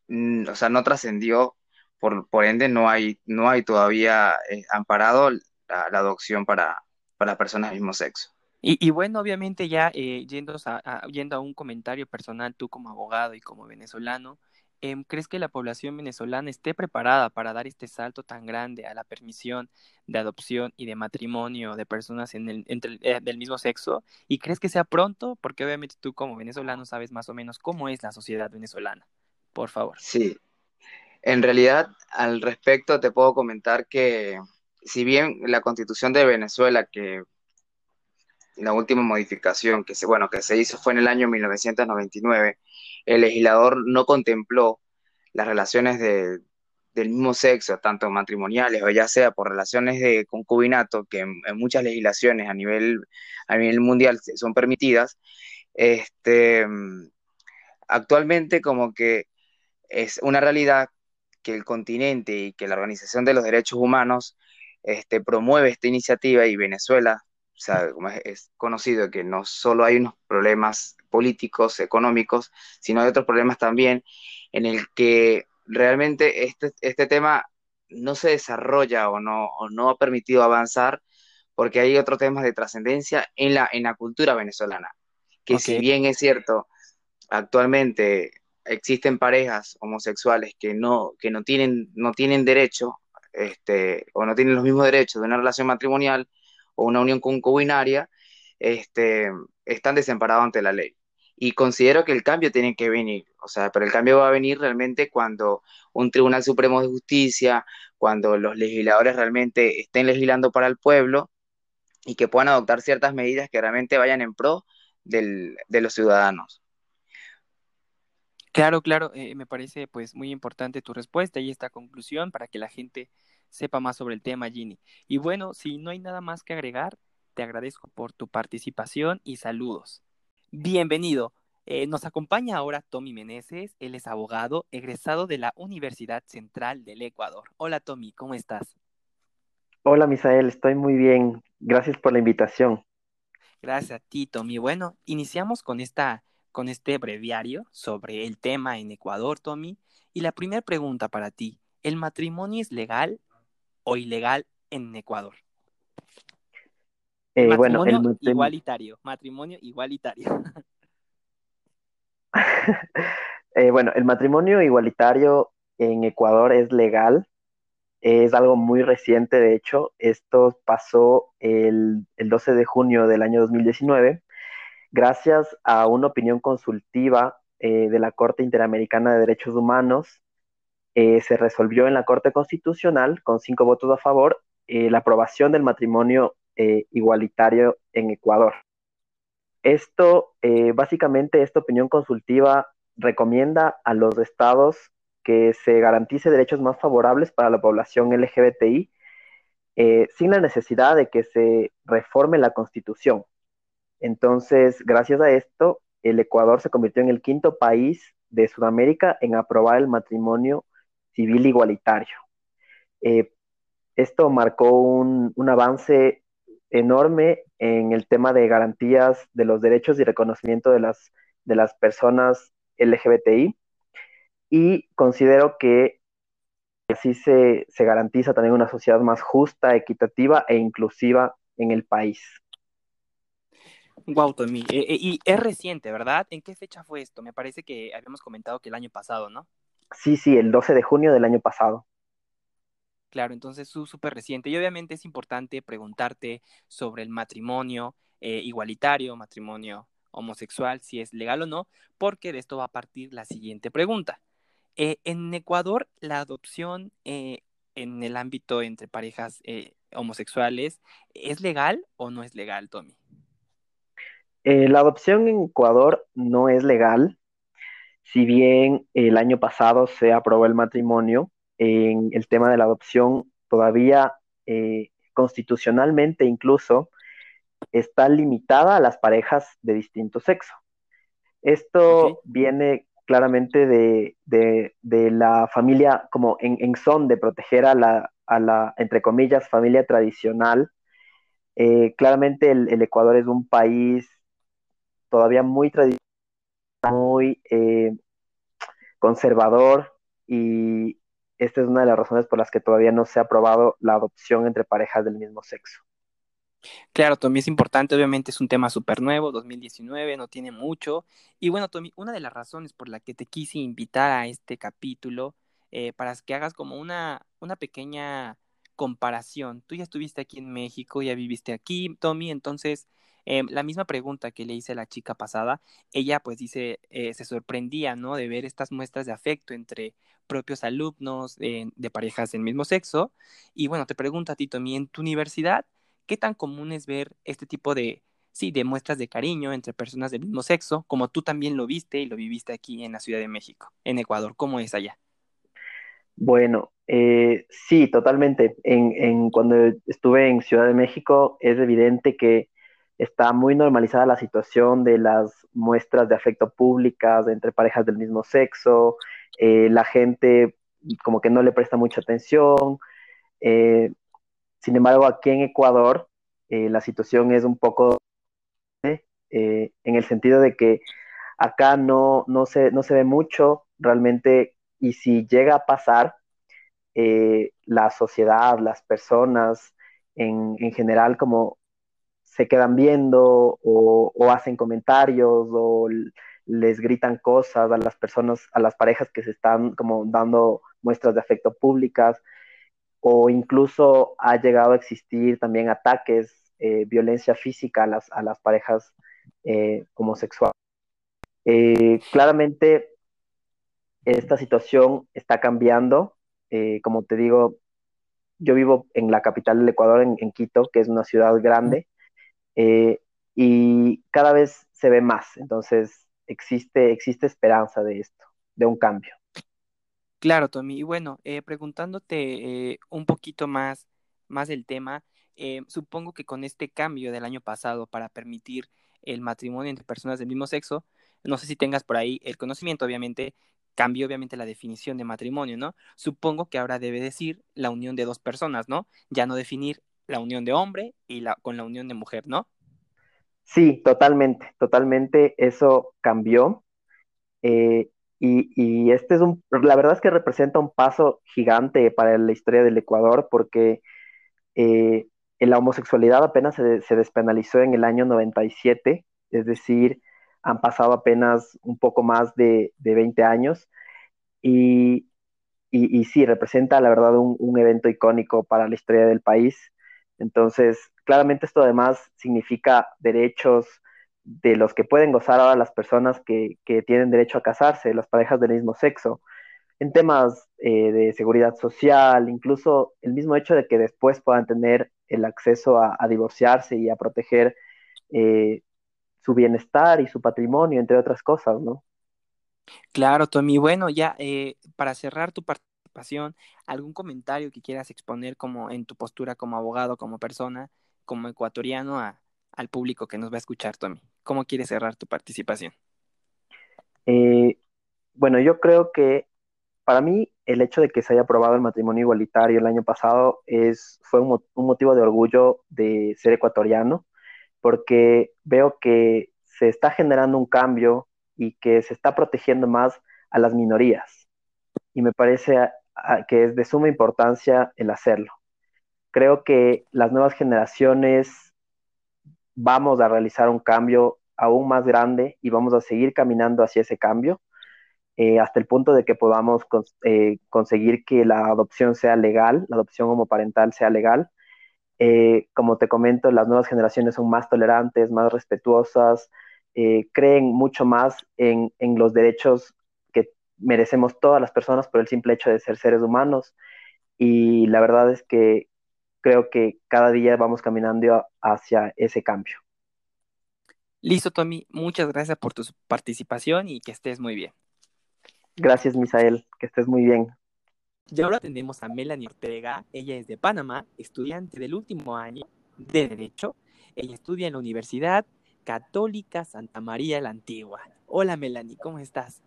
Speaker 9: mm, o sea, no trascendió, por, por, ende no hay, no hay todavía eh, amparado la, adopción para, para personas del mismo sexo.
Speaker 1: Y, bueno, obviamente ya eh, yendo, a, yendo a un comentario personal, tú como abogado y como venezolano, Em, ¿crees que la población venezolana esté preparada para dar este salto tan grande a la permisión de adopción y de matrimonio de personas en el, entre, eh, del mismo sexo? ¿Y crees que sea pronto? Porque obviamente tú como venezolano sabes más o menos cómo es la sociedad venezolana. Por favor.
Speaker 9: Sí. En realidad, al respecto, te puedo comentar que si bien la constitución de Venezuela, que la última modificación que se, bueno, que se hizo fue en el año 1999, el legislador no contempló las relaciones de, del mismo sexo, tanto matrimoniales o ya sea por relaciones de concubinato, que en, muchas legislaciones a nivel, a nivel mundial son permitidas, este, actualmente como que es una realidad que el continente y que la Organización de los Derechos Humanos este, promueve esta iniciativa y Venezuela o sea, como es, conocido que no solo hay unos problemas políticos, económicos, sino hay otros problemas también en el que realmente este, este tema no se desarrolla o no, no ha permitido avanzar porque hay otros temas de trascendencia en la, en la cultura venezolana. Que si bien es cierto, actualmente existen parejas homosexuales que no, que no tienen, no tienen derecho, este, o no tienen los mismos derechos de una relación matrimonial, o una unión concubinaria, este, están desamparados ante la ley. Y considero que el cambio tiene que venir, o sea, pero el cambio va a venir realmente cuando un Tribunal Supremo de Justicia, cuando los legisladores realmente estén legislando para el pueblo y que puedan adoptar ciertas medidas que realmente vayan en pro del, de los ciudadanos.
Speaker 1: Claro, claro, eh, me parece pues muy importante tu respuesta y esta conclusión para que la gente sepa más sobre el tema, Ginny. Y bueno, si no hay nada más que agregar, te agradezco por tu participación y saludos. Bienvenido. Eh, nos acompaña ahora Tommy Meneses, él es abogado egresado de la Universidad Central del Ecuador. Hola Tommy, ¿cómo estás?
Speaker 10: Hola Misael, estoy muy bien. Gracias por la invitación.
Speaker 1: Gracias a ti, Tommy. Bueno, iniciamos con esta con este breviario sobre el tema en Ecuador, Tommy. Y la primera pregunta para ti, ¿el matrimonio es legal o ilegal en Ecuador?
Speaker 10: Eh, bueno,
Speaker 1: el igualitario, matrimonio igualitario. (laughs)
Speaker 10: Eh, bueno, el matrimonio igualitario en Ecuador es legal, es algo muy reciente, de hecho, esto pasó el, el 12 de junio del año 2019, gracias a una opinión consultiva eh, de la Corte Interamericana de Derechos Humanos eh, se resolvió en la Corte Constitucional con cinco votos a favor eh, la aprobación del matrimonio igualitario en Ecuador. Esto, básicamente, esta opinión consultiva recomienda a los estados que se garantice derechos más favorables para la población LGBTI sin la necesidad de que se reforme la constitución. Entonces, gracias a esto, el Ecuador se convirtió en el quinto país de Sudamérica en aprobar el matrimonio civil igualitario. Eh, esto marcó un, avance enorme en el tema de garantías de los derechos y reconocimiento de las, de las personas LGBTI y considero que así se, garantiza también una sociedad más justa, equitativa e inclusiva en el país.
Speaker 1: Wow, Tommy. Eh, eh, y es reciente, ¿verdad? ¿En qué fecha fue esto? Me parece que habíamos comentado que el año pasado, ¿no?
Speaker 10: Sí, sí, el 12 de junio del año pasado.
Speaker 1: Claro, entonces es súper reciente. Y obviamente es importante preguntarte sobre el matrimonio eh, igualitario, matrimonio homosexual, si es legal o no, porque de esto va a partir la siguiente pregunta. En Ecuador, la adopción en el ámbito entre parejas homosexuales, ¿es legal o no es legal, Tommy?
Speaker 10: La adopción en Ecuador no es legal, si bien el año pasado se aprobó el matrimonio, en el tema de la adopción todavía eh, constitucionalmente incluso, está limitada a las parejas de distinto sexo. Esto viene claramente de, la familia, como en, son de proteger a la, a la, entre comillas, familia tradicional. Eh, claramente el, Ecuador es un país todavía muy tradicional, muy eh, conservador y esta es una de las razones por las que todavía no se ha aprobado la adopción entre parejas del mismo sexo.
Speaker 1: Claro, Tommy, es importante, obviamente es un tema súper nuevo, 2019, no tiene mucho. Y bueno, Tommy, una de las razones por la que te quise invitar a este capítulo, eh, para que hagas como una, una pequeña comparación. Tú ya estuviste aquí en México, ya viviste aquí, Tommy, entonces em, la misma pregunta que le hice a la chica pasada, ella pues dice, eh, se sorprendía, ¿no? De ver estas muestras de afecto entre propios alumnos de parejas del mismo sexo. Y bueno, te pregunto a ti, Tommy, en tu universidad, ¿qué tan común es ver este tipo de, sí, de muestras de cariño entre personas del mismo sexo, como tú también lo viste y lo viviste aquí en la Ciudad de México, en Ecuador? ¿Cómo es allá?
Speaker 10: Bueno, eh, sí, totalmente. En, cuando estuve en Ciudad de México es evidente que está muy normalizada la situación de las muestras de afecto públicas entre parejas del mismo sexo, eh, la gente como que no le presta mucha atención, eh, sin embargo, aquí en Ecuador eh, la situación es un poco en el sentido de que acá no, no, se, no se ve mucho realmente y si llega a pasar, la sociedad, las personas en, general como se quedan viendo o, hacen comentarios o les gritan cosas a las personas, a las parejas que se están como dando muestras de afecto públicas o incluso ha llegado a existir también ataques, eh, violencia física a las, a las parejas eh, homosexuales. Eh, claramente esta situación está cambiando. como te digo, yo vivo en la capital del Ecuador, en, Quito, que es una ciudad grande, y cada vez se ve más. Entonces, existe, existe esperanza de esto, de un cambio.
Speaker 1: Claro, Tommy. Y bueno, eh, preguntándote eh, un poquito más, más del tema, eh, supongo que con este cambio del año pasado para permitir el matrimonio entre personas del mismo sexo, no sé si tengas por ahí el conocimiento, obviamente, cambió obviamente la definición de matrimonio, ¿no? Supongo que ahora debe decir la unión de dos personas, ¿no? Ya no definir la unión de hombre y la, con la unión de mujer, ¿no?
Speaker 10: Sí, totalmente, totalmente eso cambió. Eh, y, este es un, la verdad es que representa un paso gigante para la historia del Ecuador porque eh, la homosexualidad apenas se, despenalizó en el año 97, es decir, han pasado apenas un poco más de, de 20 años y, sí, representa la verdad un evento icónico para la historia del país. Entonces, claramente esto además significa derechos, de los que pueden gozar ahora las personas que, tienen derecho a casarse, las parejas del mismo sexo, en temas eh, de seguridad social, incluso el mismo hecho de que después puedan tener el acceso a, divorciarse y a proteger eh, su bienestar y su patrimonio, entre otras cosas, ¿no?
Speaker 1: Claro, Tommy. Bueno, ya eh, para cerrar tu participación, ¿algún comentario que quieras exponer como en tu postura como abogado, como persona, como ecuatoriano al público que nos va a escuchar, Tommy? ¿Cómo quieres cerrar tu participación?
Speaker 10: Eh, bueno, yo creo que para mí el hecho de que se haya aprobado el matrimonio igualitario el año pasado es, fue un, motivo de orgullo de ser ecuatoriano, porque veo que se está generando un cambio y que se está protegiendo más a las minorías. Y me parece que es de suma importancia el hacerlo. Creo que las nuevas generaciones vamos a realizar un cambio aún más grande y vamos a seguir caminando hacia ese cambio eh, hasta el punto de que podamos eh, conseguir que la adopción sea legal, la adopción homoparental sea legal. Eh, como te comento, las nuevas generaciones son más tolerantes, más respetuosas, creen mucho más en, en los derechos merecemos todas las personas por el simple hecho de ser seres humanos. Y la verdad es que creo que cada día vamos caminando hacia ese cambio.
Speaker 1: Listo, Tommy. Muchas gracias por tu participación y que estés muy bien.
Speaker 10: Gracias, Misael. Que estés muy bien.
Speaker 1: Y ahora tenemos a Melanie Ortega, ella es de Panamá, estudiante del último año de Derecho. Ella estudia en la Universidad Católica Santa María la Antigua. Hola Melanie, ¿cómo estás?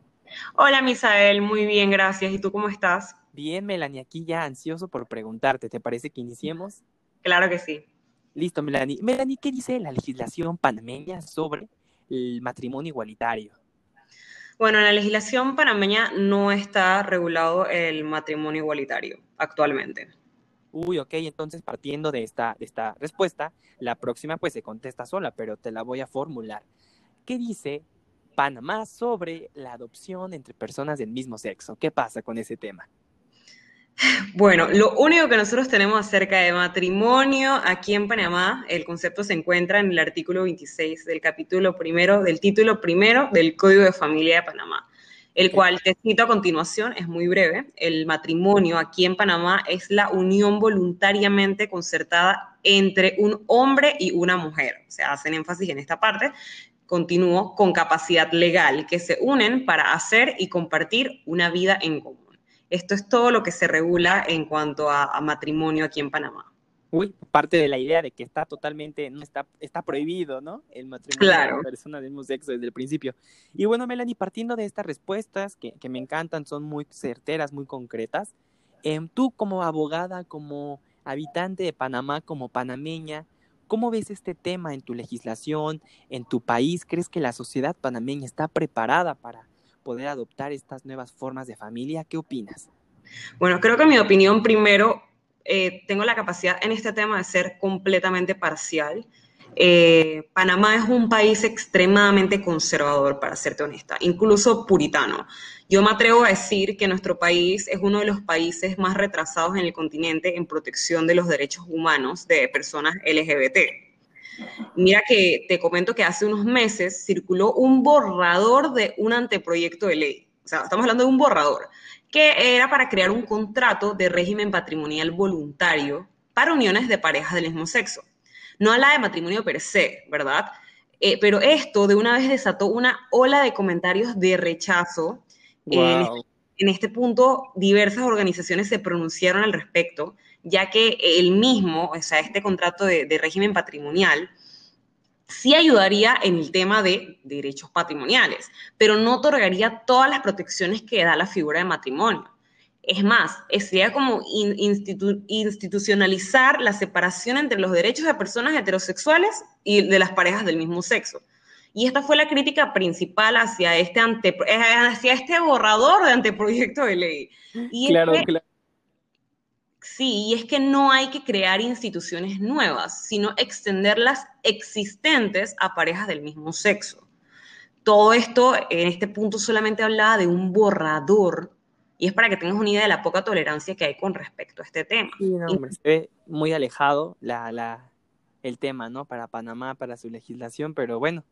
Speaker 11: Hola Misael, muy bien, gracias. ¿Y tú cómo estás?
Speaker 1: Bien, Melanie, aquí ya ansioso por preguntarte. ¿Te parece que iniciemos?
Speaker 11: Claro que sí.
Speaker 1: Listo, Melanie. Melanie, ¿qué dice la legislación panameña sobre el matrimonio igualitario?
Speaker 11: Bueno, en la legislación panameña no está regulado el matrimonio igualitario actualmente.
Speaker 1: Uy, ok, entonces partiendo de esta, de esta respuesta, la próxima pues se contesta sola, pero te la voy a formular. ¿Qué dice Panamá sobre la adopción entre personas del mismo sexo? ¿Qué pasa con ese tema?
Speaker 11: Bueno, lo único que nosotros tenemos acerca de matrimonio aquí en Panamá, el concepto se encuentra en el artículo 26 del capítulo primero, del título primero del Código de Familia de Panamá, el cual te cito a continuación, es muy breve. El matrimonio aquí en Panamá es la unión voluntariamente concertada entre un hombre y una mujer. O sea, hacen énfasis en esta parte. Continúo con capacidad legal, que se unen para hacer y compartir una vida en común. Esto es todo lo que se regula en cuanto a, matrimonio aquí en Panamá.
Speaker 1: Uy, parte de la idea de que está totalmente, no está, está prohibido, ¿no? El matrimonio
Speaker 11: claro.
Speaker 1: de personas del mismo sexo desde el principio. Y bueno, Melanie, partiendo de estas respuestas que, que me encantan, son muy certeras, muy concretas, em, tú como abogada, como habitante de Panamá, como panameña, ¿cómo ves este tema en tu legislación, en tu país? ¿Crees que la sociedad panameña está preparada para poder adoptar estas nuevas formas de familia. ¿Qué opinas?
Speaker 11: Bueno, creo que mi opinión primero, eh, tengo la capacidad en este tema de ser completamente parcial. Eh, Panamá es un país extremadamente conservador, para serte honesta, incluso puritano. Yo me atrevo a decir que nuestro país es uno de los países más retrasados en el continente en protección de los derechos humanos de personas LGBT. Mira que te comento que hace unos meses circuló un borrador de un anteproyecto de ley. O sea, estamos hablando de un borrador que era para crear un contrato de régimen patrimonial voluntario para uniones de parejas del mismo sexo. No habla de matrimonio per se, ¿verdad? Eh, pero esto de una vez desató una ola de comentarios de rechazo. en este punto, diversas organizaciones se pronunciaron al respecto ya que el mismo, o sea, este contrato de, régimen patrimonial, sí ayudaría en el tema de derechos patrimoniales, pero no otorgaría todas las protecciones que da la figura de matrimonio. Es más, sería como institucionalizar la separación entre los derechos de personas heterosexuales y de las parejas del mismo sexo. Y esta fue la crítica principal hacia este, ante, hacia este borrador de anteproyecto de ley. Y claro, claro Sí, y es que no hay que crear instituciones nuevas, sino extender las existentes a parejas del mismo sexo. Todo esto en este punto solamente hablaba de un borrador y es para que tengas una idea de la poca tolerancia que hay con respecto a este tema.
Speaker 1: Sí, no, hombre, se ve muy alejado la, la, el tema, ¿no? Para Panamá, para su legislación, pero bueno,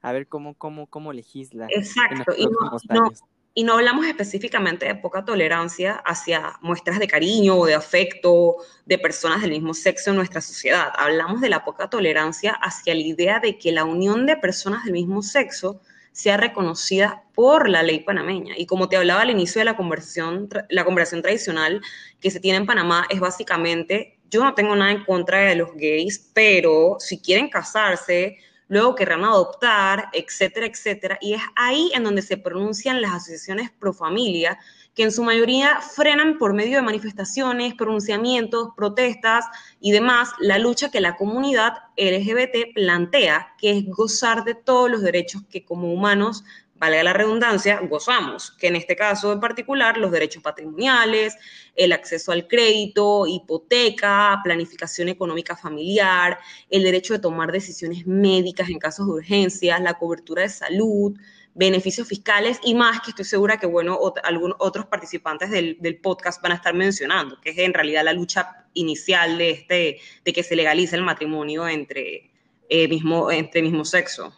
Speaker 1: a ver cómo, cómo, cómo legisla.
Speaker 11: Exacto, y no, y no hablamos específicamente de poca tolerancia hacia muestras de cariño o de afecto de personas del mismo sexo en nuestra sociedad. Hablamos de la poca tolerancia hacia la idea de que la unión de personas del mismo sexo sea reconocida por la ley panameña. Y como te hablaba al inicio de la conversación, la conversación tradicional que se tiene en Panamá es básicamente, yo no tengo nada en contra de los gays, pero si quieren casarse, luego querrán adoptar, etcétera, etcétera. Y es ahí en donde se pronuncian las asociaciones pro familia, que en su mayoría frenan por medio de manifestaciones, pronunciamientos, protestas y demás la lucha que la comunidad LGBT plantea, que es gozar de todos los derechos que como humanos valga la redundancia, gozamos, que en este caso en particular los derechos patrimoniales, el acceso al crédito, hipoteca, planificación económica familiar, el derecho de tomar decisiones médicas en casos de urgencias, la cobertura de salud, beneficios fiscales y más que estoy segura que, bueno, algunos otros participantes del, podcast van a estar mencionando, que es en realidad la lucha inicial de, este, de que se legalice el matrimonio entre, eh, mismo, entre mismo sexo.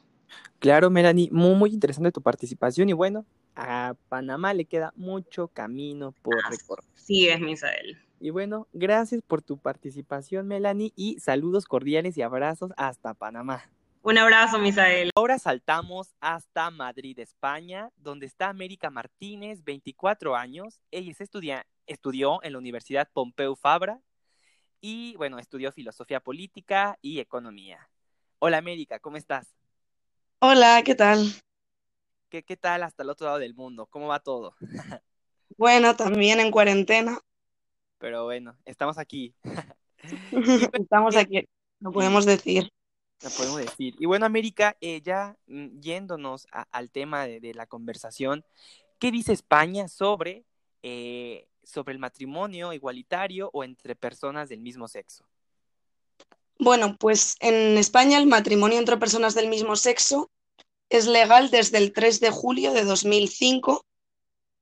Speaker 1: Claro, Melanie, muy, muy interesante tu participación y bueno, a Panamá le queda mucho camino por recorrer.
Speaker 11: Sí, es Misael.
Speaker 1: Y bueno, gracias por tu participación, Melanie, y saludos cordiales y abrazos hasta Panamá.
Speaker 11: Un abrazo, Misael.
Speaker 1: Ahora saltamos hasta Madrid, España, donde está América Martínez, 24 años. Ella es estudió en la Universidad Pompeu Fabra y, bueno, estudió filosofía política y economía. Hola América, ¿cómo estás?
Speaker 12: Hola, ¿qué tal?
Speaker 1: ¿Qué, qué tal hasta el otro lado del mundo? ¿Cómo va todo? (laughs)
Speaker 12: Bueno, también en cuarentena.
Speaker 1: Pero bueno, estamos aquí. (laughs) (laughs)
Speaker 12: Estamos aquí, lo podemos decir.
Speaker 1: Podemos decir. Y bueno, América, eh, ya mm, yéndonos al tema de, de, la conversación, ¿qué dice España sobre, eh, sobre el matrimonio igualitario o entre personas del mismo sexo?
Speaker 12: Bueno, pues en España el matrimonio entre personas del mismo sexo es legal desde el 3 de julio de 2005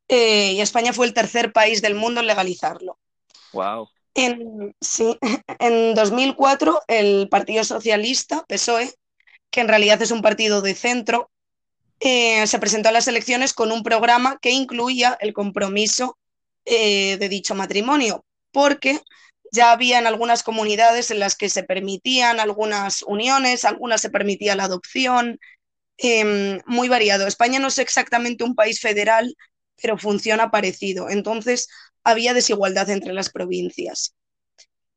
Speaker 12: eh, y España fue el tercer país del mundo en legalizarlo.
Speaker 1: Wow.
Speaker 12: En, sí, (laughs) en 2004 el Partido Socialista, PSOE, que en realidad es un partido de centro, eh, se presentó a las elecciones con un programa que incluía el compromiso eh, de dicho matrimonio, porque ya había en algunas comunidades en las que se permitían algunas uniones, algunas se permitía la adopción, eh, muy variado. España no es exactamente un país federal, pero funciona parecido. Entonces, había desigualdad entre las provincias.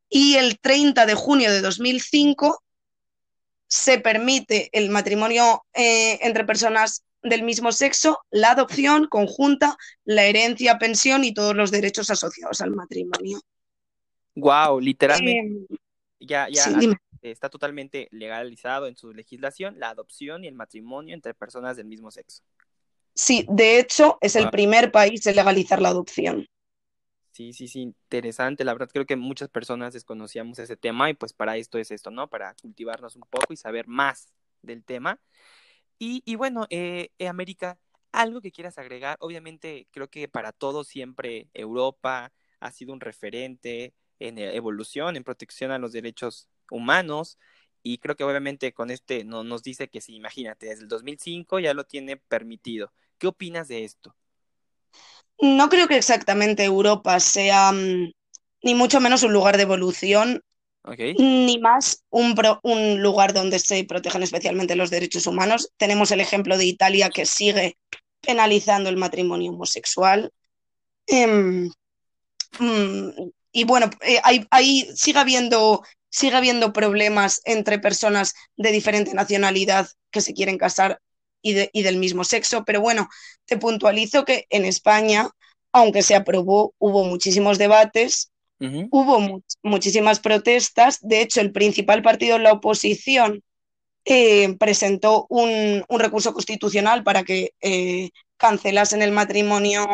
Speaker 12: Y el 30 de junio de 2005 se permite el matrimonio eh, entre personas del mismo sexo, la adopción conjunta, la herencia, pensión y todos los derechos asociados al matrimonio.
Speaker 1: Wow, literalmente eh, ya, ya sí, está totalmente legalizado en su legislación la adopción y el matrimonio entre personas del mismo sexo.
Speaker 12: Sí, de hecho es el primer país en legalizar la adopción.
Speaker 1: Sí, sí, sí, interesante. La verdad creo que muchas personas desconocíamos ese tema y pues para esto es esto, ¿no? Para cultivarnos un poco y saber más del tema. Y, y bueno, eh, eh, América, algo que quieras agregar, obviamente creo que para todos siempre Europa ha sido un referente, en evolución, en protección a los derechos humanos. Y creo que obviamente con este no, nos dice que sí, imagínate, desde el 2005 ya lo tiene permitido. ¿Qué opinas de esto?
Speaker 12: No creo que exactamente Europa sea mm, ni mucho menos un lugar de evolución,
Speaker 1: okay.
Speaker 12: ni más un, pro, un lugar donde se protegen especialmente los derechos humanos. Tenemos el ejemplo de Italia que sigue penalizando el matrimonio homosexual. Eh, y bueno, eh, hay, hay, sigue, habiendo, sigue habiendo problemas entre personas de diferente nacionalidad que se quieren casar y, de, y del mismo sexo, pero bueno, te puntualizo que en España, aunque se aprobó, hubo muchísimos debates, uh -huh. hubo mu muchísimas protestas, de hecho el principal partido en la oposición eh, presentó un, un, recurso constitucional para que eh, cancelasen el matrimonio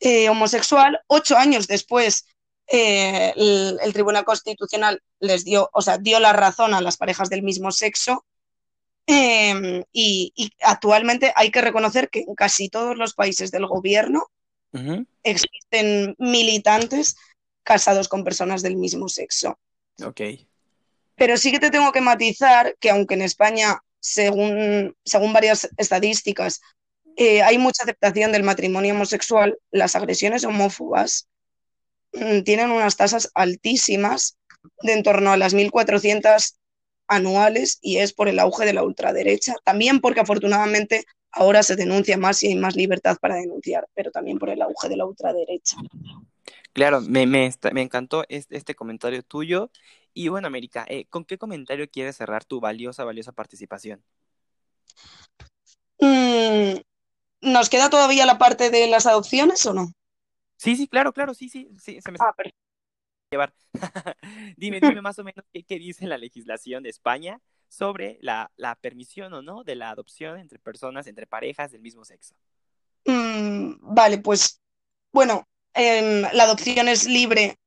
Speaker 12: eh, homosexual. Ocho años después el, el, Tribunal Constitucional les dio, o sea, dio la razón a las parejas del mismo sexo. Eh, y, y, actualmente hay que reconocer que en casi todos los países del gobierno uh -huh. existen militantes casados con personas del mismo sexo.
Speaker 1: Ok.
Speaker 12: Pero sí que te tengo que matizar que aunque en España, según, según varias estadísticas, eh, hay mucha aceptación del matrimonio homosexual, las agresiones homófobas Mm, tienen unas tasas altísimas de en torno a las 1.400 anuales y es por el auge de la ultraderecha. También porque afortunadamente ahora se denuncia más y hay más libertad para denunciar, pero también por el auge de la ultraderecha.
Speaker 1: Claro, me, me, me encantó este, este, comentario tuyo. Y bueno, América, eh, ¿con qué comentario quieres cerrar tu valiosa, valiosa participación?
Speaker 12: Mm, ¿Nos queda todavía la parte de las adopciones o no?
Speaker 1: Sí, sí, claro, claro, sí, sí, sí, se me
Speaker 12: ah, pero...
Speaker 1: llevar. (laughs) dime, dime más o menos qué, qué, dice la legislación de España sobre la, la, permisión o no de la adopción entre personas, entre parejas del mismo sexo.
Speaker 12: Mm, vale, pues bueno, eh, la adopción es libre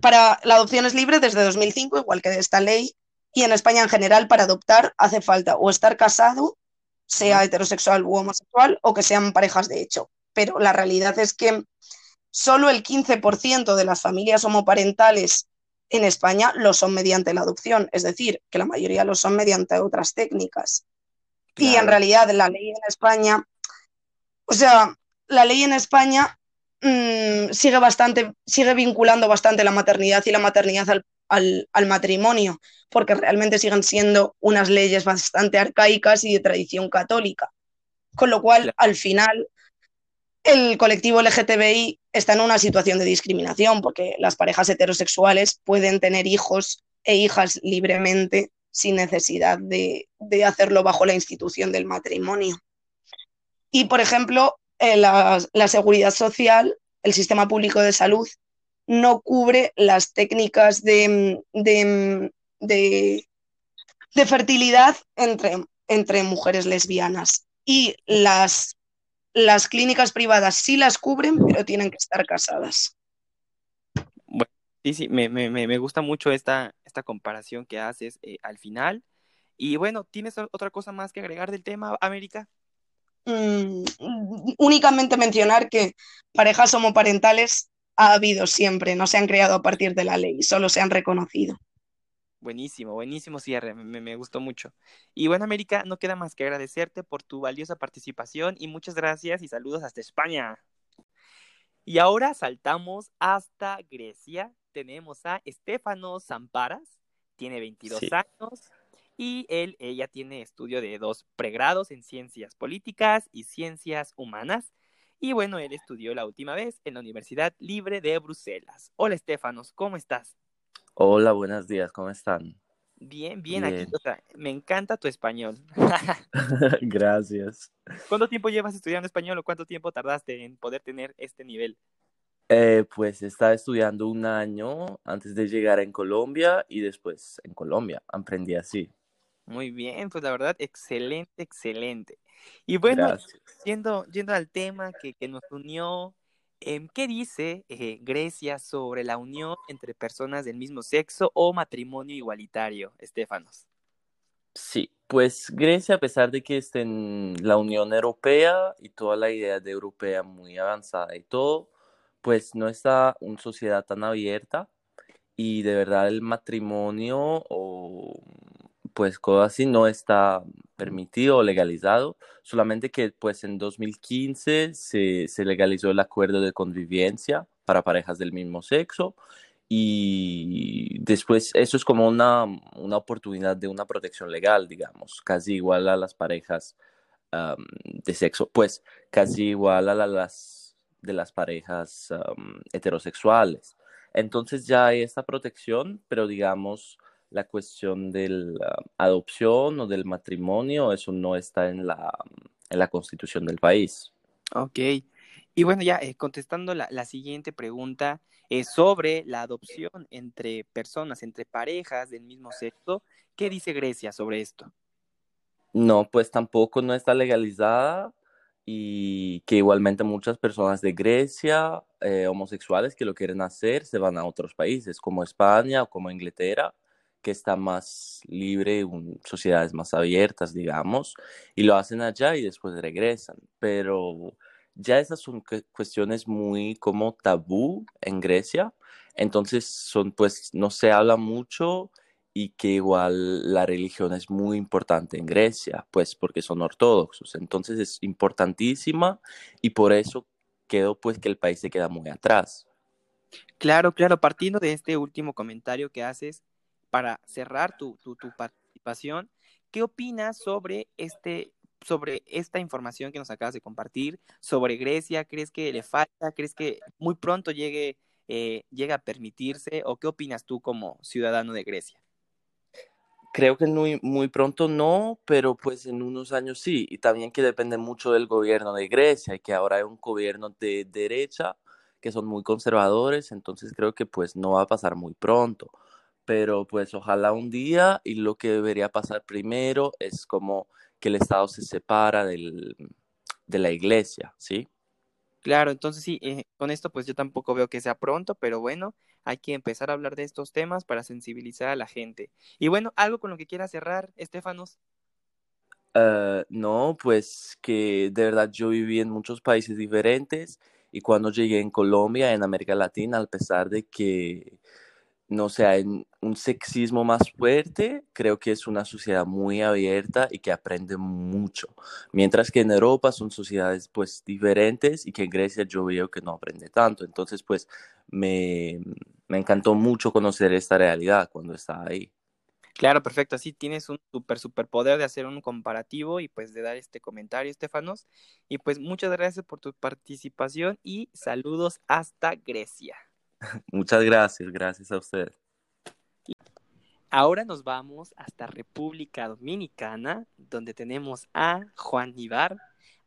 Speaker 12: para la adopción es libre desde 2005, igual que de esta ley, y en España en general para adoptar hace falta o estar casado, sea heterosexual u homosexual, o que sean parejas de hecho. Pero la realidad es que solo el 15% de las familias homoparentales en España lo son mediante la adopción, es decir, que la mayoría lo son mediante otras técnicas. Claro. Y en realidad la ley en España, o sea, la ley en España mmm, sigue bastante, sigue vinculando bastante la maternidad y la maternidad al, al, al, matrimonio, porque realmente siguen siendo unas leyes bastante arcaicas y de tradición católica. Con lo cual, claro. al final, el colectivo LGTBI está en una situación de discriminación porque las parejas heterosexuales pueden tener hijos e hijas libremente sin necesidad de, hacerlo bajo la institución del matrimonio. Y, por ejemplo, eh, la, seguridad social, el sistema público de salud, no cubre las técnicas de, de, fertilidad entre, entre mujeres lesbianas. Y las las clínicas privadas sí las cubren, pero tienen que estar casadas.
Speaker 1: Bueno, sí, sí, me, me, me gusta mucho esta, esta comparación que haces eh, al final. Y bueno, ¿tienes otra cosa más que agregar del tema, América?
Speaker 12: Mm, únicamente mencionar que parejas homoparentales ha habido siempre, no se han creado a partir de la ley, solo se han reconocido.
Speaker 1: Buenísimo, buenísimo cierre, me, gustó mucho. Y bueno, América, no queda más que agradecerte por tu valiosa participación y muchas gracias y saludos hasta España. Y ahora saltamos hasta Grecia. Tenemos a Estefano Zamparas, tiene 22 años y él, ella tiene estudio de dos pregrados en ciencias políticas y ciencias humanas. Y bueno, él estudió la última vez en la Universidad Libre de Bruselas. Hola, Estefanos, ¿cómo estás?
Speaker 13: Hola, buenos días, ¿cómo están?
Speaker 1: Bien, bien, aquí, o sea, me encanta tu español. (laughs)
Speaker 13: Gracias.
Speaker 1: ¿Cuánto tiempo llevas estudiando español o cuánto tiempo tardaste en poder tener este nivel?
Speaker 13: Eh, pues estaba estudiando un año antes de llegar en Colombia y después en Colombia aprendí así.
Speaker 1: Muy bien, pues la verdad, excelente, excelente. Y bueno, yendo, yendo al tema que, que nos unió, ¿Qué dice eh, Grecia sobre la unión entre personas del mismo sexo o matrimonio igualitario, Estefanos?
Speaker 13: Sí, pues Grecia, a pesar de que esté en la Unión Europea y toda la idea de europea muy avanzada y todo, pues no está una sociedad tan abierta y de verdad el matrimonio o pues cosas así no está permitido o legalizado, solamente que pues en 2015 se, se legalizó el acuerdo de convivencia para parejas del mismo sexo y después eso es como una, una oportunidad de una protección legal, digamos, casi igual a las parejas de sexo, pues casi igual a las de las parejas heterosexuales. Entonces ya hay esta protección, pero digamos, la cuestión de la adopción o del matrimonio, eso no está en la, en la constitución del país.
Speaker 1: Ok. Y bueno, ya eh, contestando la, la, siguiente pregunta es sobre la adopción entre personas, entre parejas del mismo sexo. ¿Qué dice Grecia sobre esto?
Speaker 13: No, pues tampoco no está legalizada y que igualmente muchas personas de Grecia, eh, homosexuales que lo quieren hacer, se van a otros países como España o como Inglaterra que está más libre, sociedades más abiertas, digamos, y lo hacen allá y después regresan. Pero ya esas son cuestiones muy como tabú en Grecia, entonces son pues no se habla mucho y que igual la religión es muy importante en Grecia, pues porque son ortodoxos, entonces es importantísima y por eso quedó pues que el país se queda muy atrás.
Speaker 1: Claro, claro, partiendo de este último comentario que haces, para cerrar tu, tu, participación, ¿qué opinas sobre este sobre esta información que nos acabas de compartir sobre Grecia? ¿Crees que le falta? ¿Crees que muy pronto llegue, eh, a permitirse? ¿O qué opinas tú como ciudadano de Grecia?
Speaker 13: Creo que muy, muy pronto no, pero pues en unos años sí. Y también que depende mucho del gobierno de Grecia y que ahora hay un gobierno de derecha que son muy conservadores, entonces creo que pues no va a pasar muy pronto pero pues ojalá un día y lo que debería pasar primero es como que el Estado se separa del, de la iglesia, ¿sí?
Speaker 1: Claro, entonces sí, eh, con esto pues yo tampoco veo que sea pronto, pero bueno, hay que empezar a hablar de estos temas para sensibilizar a la gente. Y bueno, algo con lo que quiera cerrar, Estefanos.
Speaker 13: Uh, no, pues que de verdad yo viví en muchos países diferentes y cuando llegué en Colombia, en América Latina, a pesar de que no sé, hay un sexismo más fuerte, creo que es una sociedad muy abierta y que aprende mucho. Mientras que en Europa son sociedades pues diferentes y que en Grecia yo veo que no aprende tanto. Entonces pues me, me encantó mucho conocer esta realidad cuando estaba ahí.
Speaker 1: Claro, perfecto. Así tienes un super, super poder de hacer un comparativo y pues de dar este comentario, Estefanos. Y pues muchas gracias por tu participación y saludos hasta Grecia. (laughs)
Speaker 13: Muchas gracias, gracias a usted.
Speaker 1: Ahora nos vamos hasta República Dominicana, donde tenemos a Juan Ibar,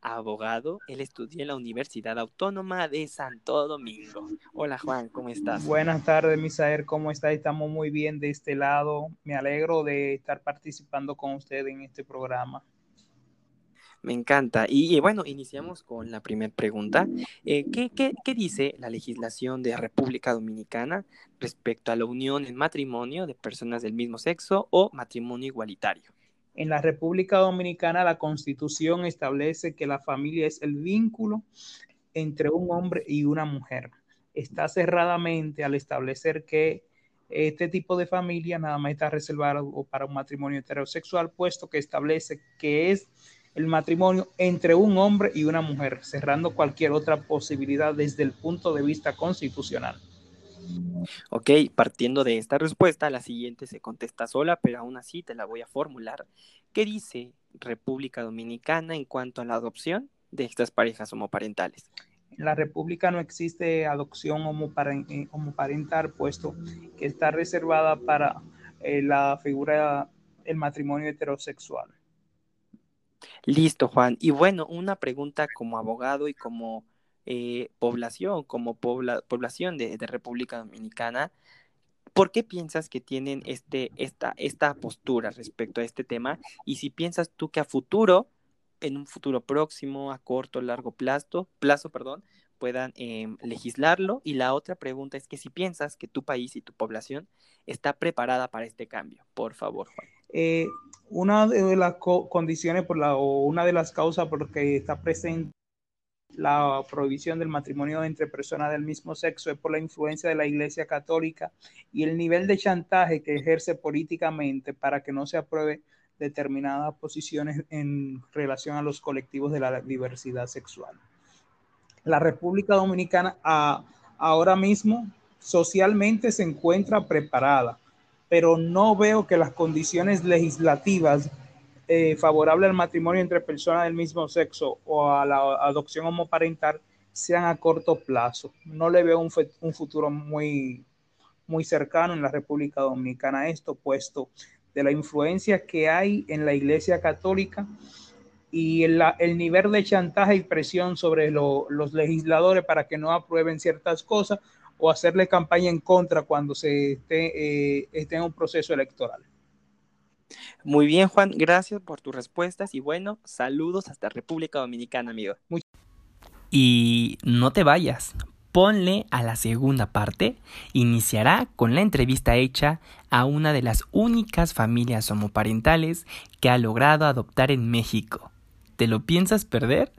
Speaker 1: abogado. Él estudió en la Universidad Autónoma de Santo Domingo. Hola Juan, ¿cómo estás?
Speaker 14: Buenas tardes, Misael, ¿cómo estás? Estamos muy bien de este lado. Me alegro de estar participando con usted en este programa.
Speaker 1: Me encanta. Y, bueno, iniciamos con la primera pregunta. Eh, ¿qué, qué, qué dice la legislación de República Dominicana respecto a la unión en matrimonio de personas del mismo sexo o matrimonio igualitario?
Speaker 14: En la República Dominicana la constitución establece que la familia es el vínculo entre un hombre y una mujer. Está cerradamente al establecer que este tipo de familia nada más está reservado para un matrimonio heterosexual, puesto que establece que es el matrimonio entre un hombre y una mujer, cerrando cualquier otra posibilidad desde el punto de vista constitucional.
Speaker 1: Ok, partiendo de esta respuesta, la siguiente se contesta sola, pero aún así te la voy a formular. ¿Qué dice República Dominicana en cuanto a la adopción de estas parejas homoparentales?
Speaker 14: En la República no existe adopción eh, homoparental, puesto que está reservada para eh, la figura del matrimonio heterosexual.
Speaker 1: Listo, Juan. Y bueno, una pregunta como abogado y como eh, población, como población de, República Dominicana, ¿por qué piensas que tienen este, esta, esta postura respecto a este tema? Y si piensas tú que a futuro, en un futuro próximo, a corto, largo plazo, plazo perdón, puedan em, legislarlo. Y la otra pregunta es que si piensas que tu país y tu población está preparada para este cambio. Por favor, Juan.
Speaker 14: Eh, una de las condiciones por la, o una de las causas por las que está presente la prohibición del matrimonio entre personas del mismo sexo es por la influencia de la Iglesia Católica y el nivel de chantaje que ejerce políticamente para que no se apruebe determinadas posiciones en relación a los colectivos de la diversidad sexual. La República Dominicana ahora mismo socialmente se encuentra preparada, pero no veo que las condiciones legislativas eh, favorable al matrimonio entre personas del mismo sexo o a la adopción homoparental sean a corto plazo. No le veo un, futuro muy, muy cercano en la República Dominicana esto, puesto de la influencia que hay en la Iglesia Católica y el, nivel de chantaje y presión sobre los legisladores para que no aprueben ciertas cosas o hacerle campaña en contra cuando se esté, eh, esté en un proceso electoral.
Speaker 1: Muy bien, Juan, gracias por tus respuestas y bueno, saludos hasta República Dominicana, amigo. Y no te vayas, ponle a la segunda parte, iniciará con la entrevista hecha a una de las únicas familias homoparentales que ha logrado adoptar en México. ¿Te lo piensas perder?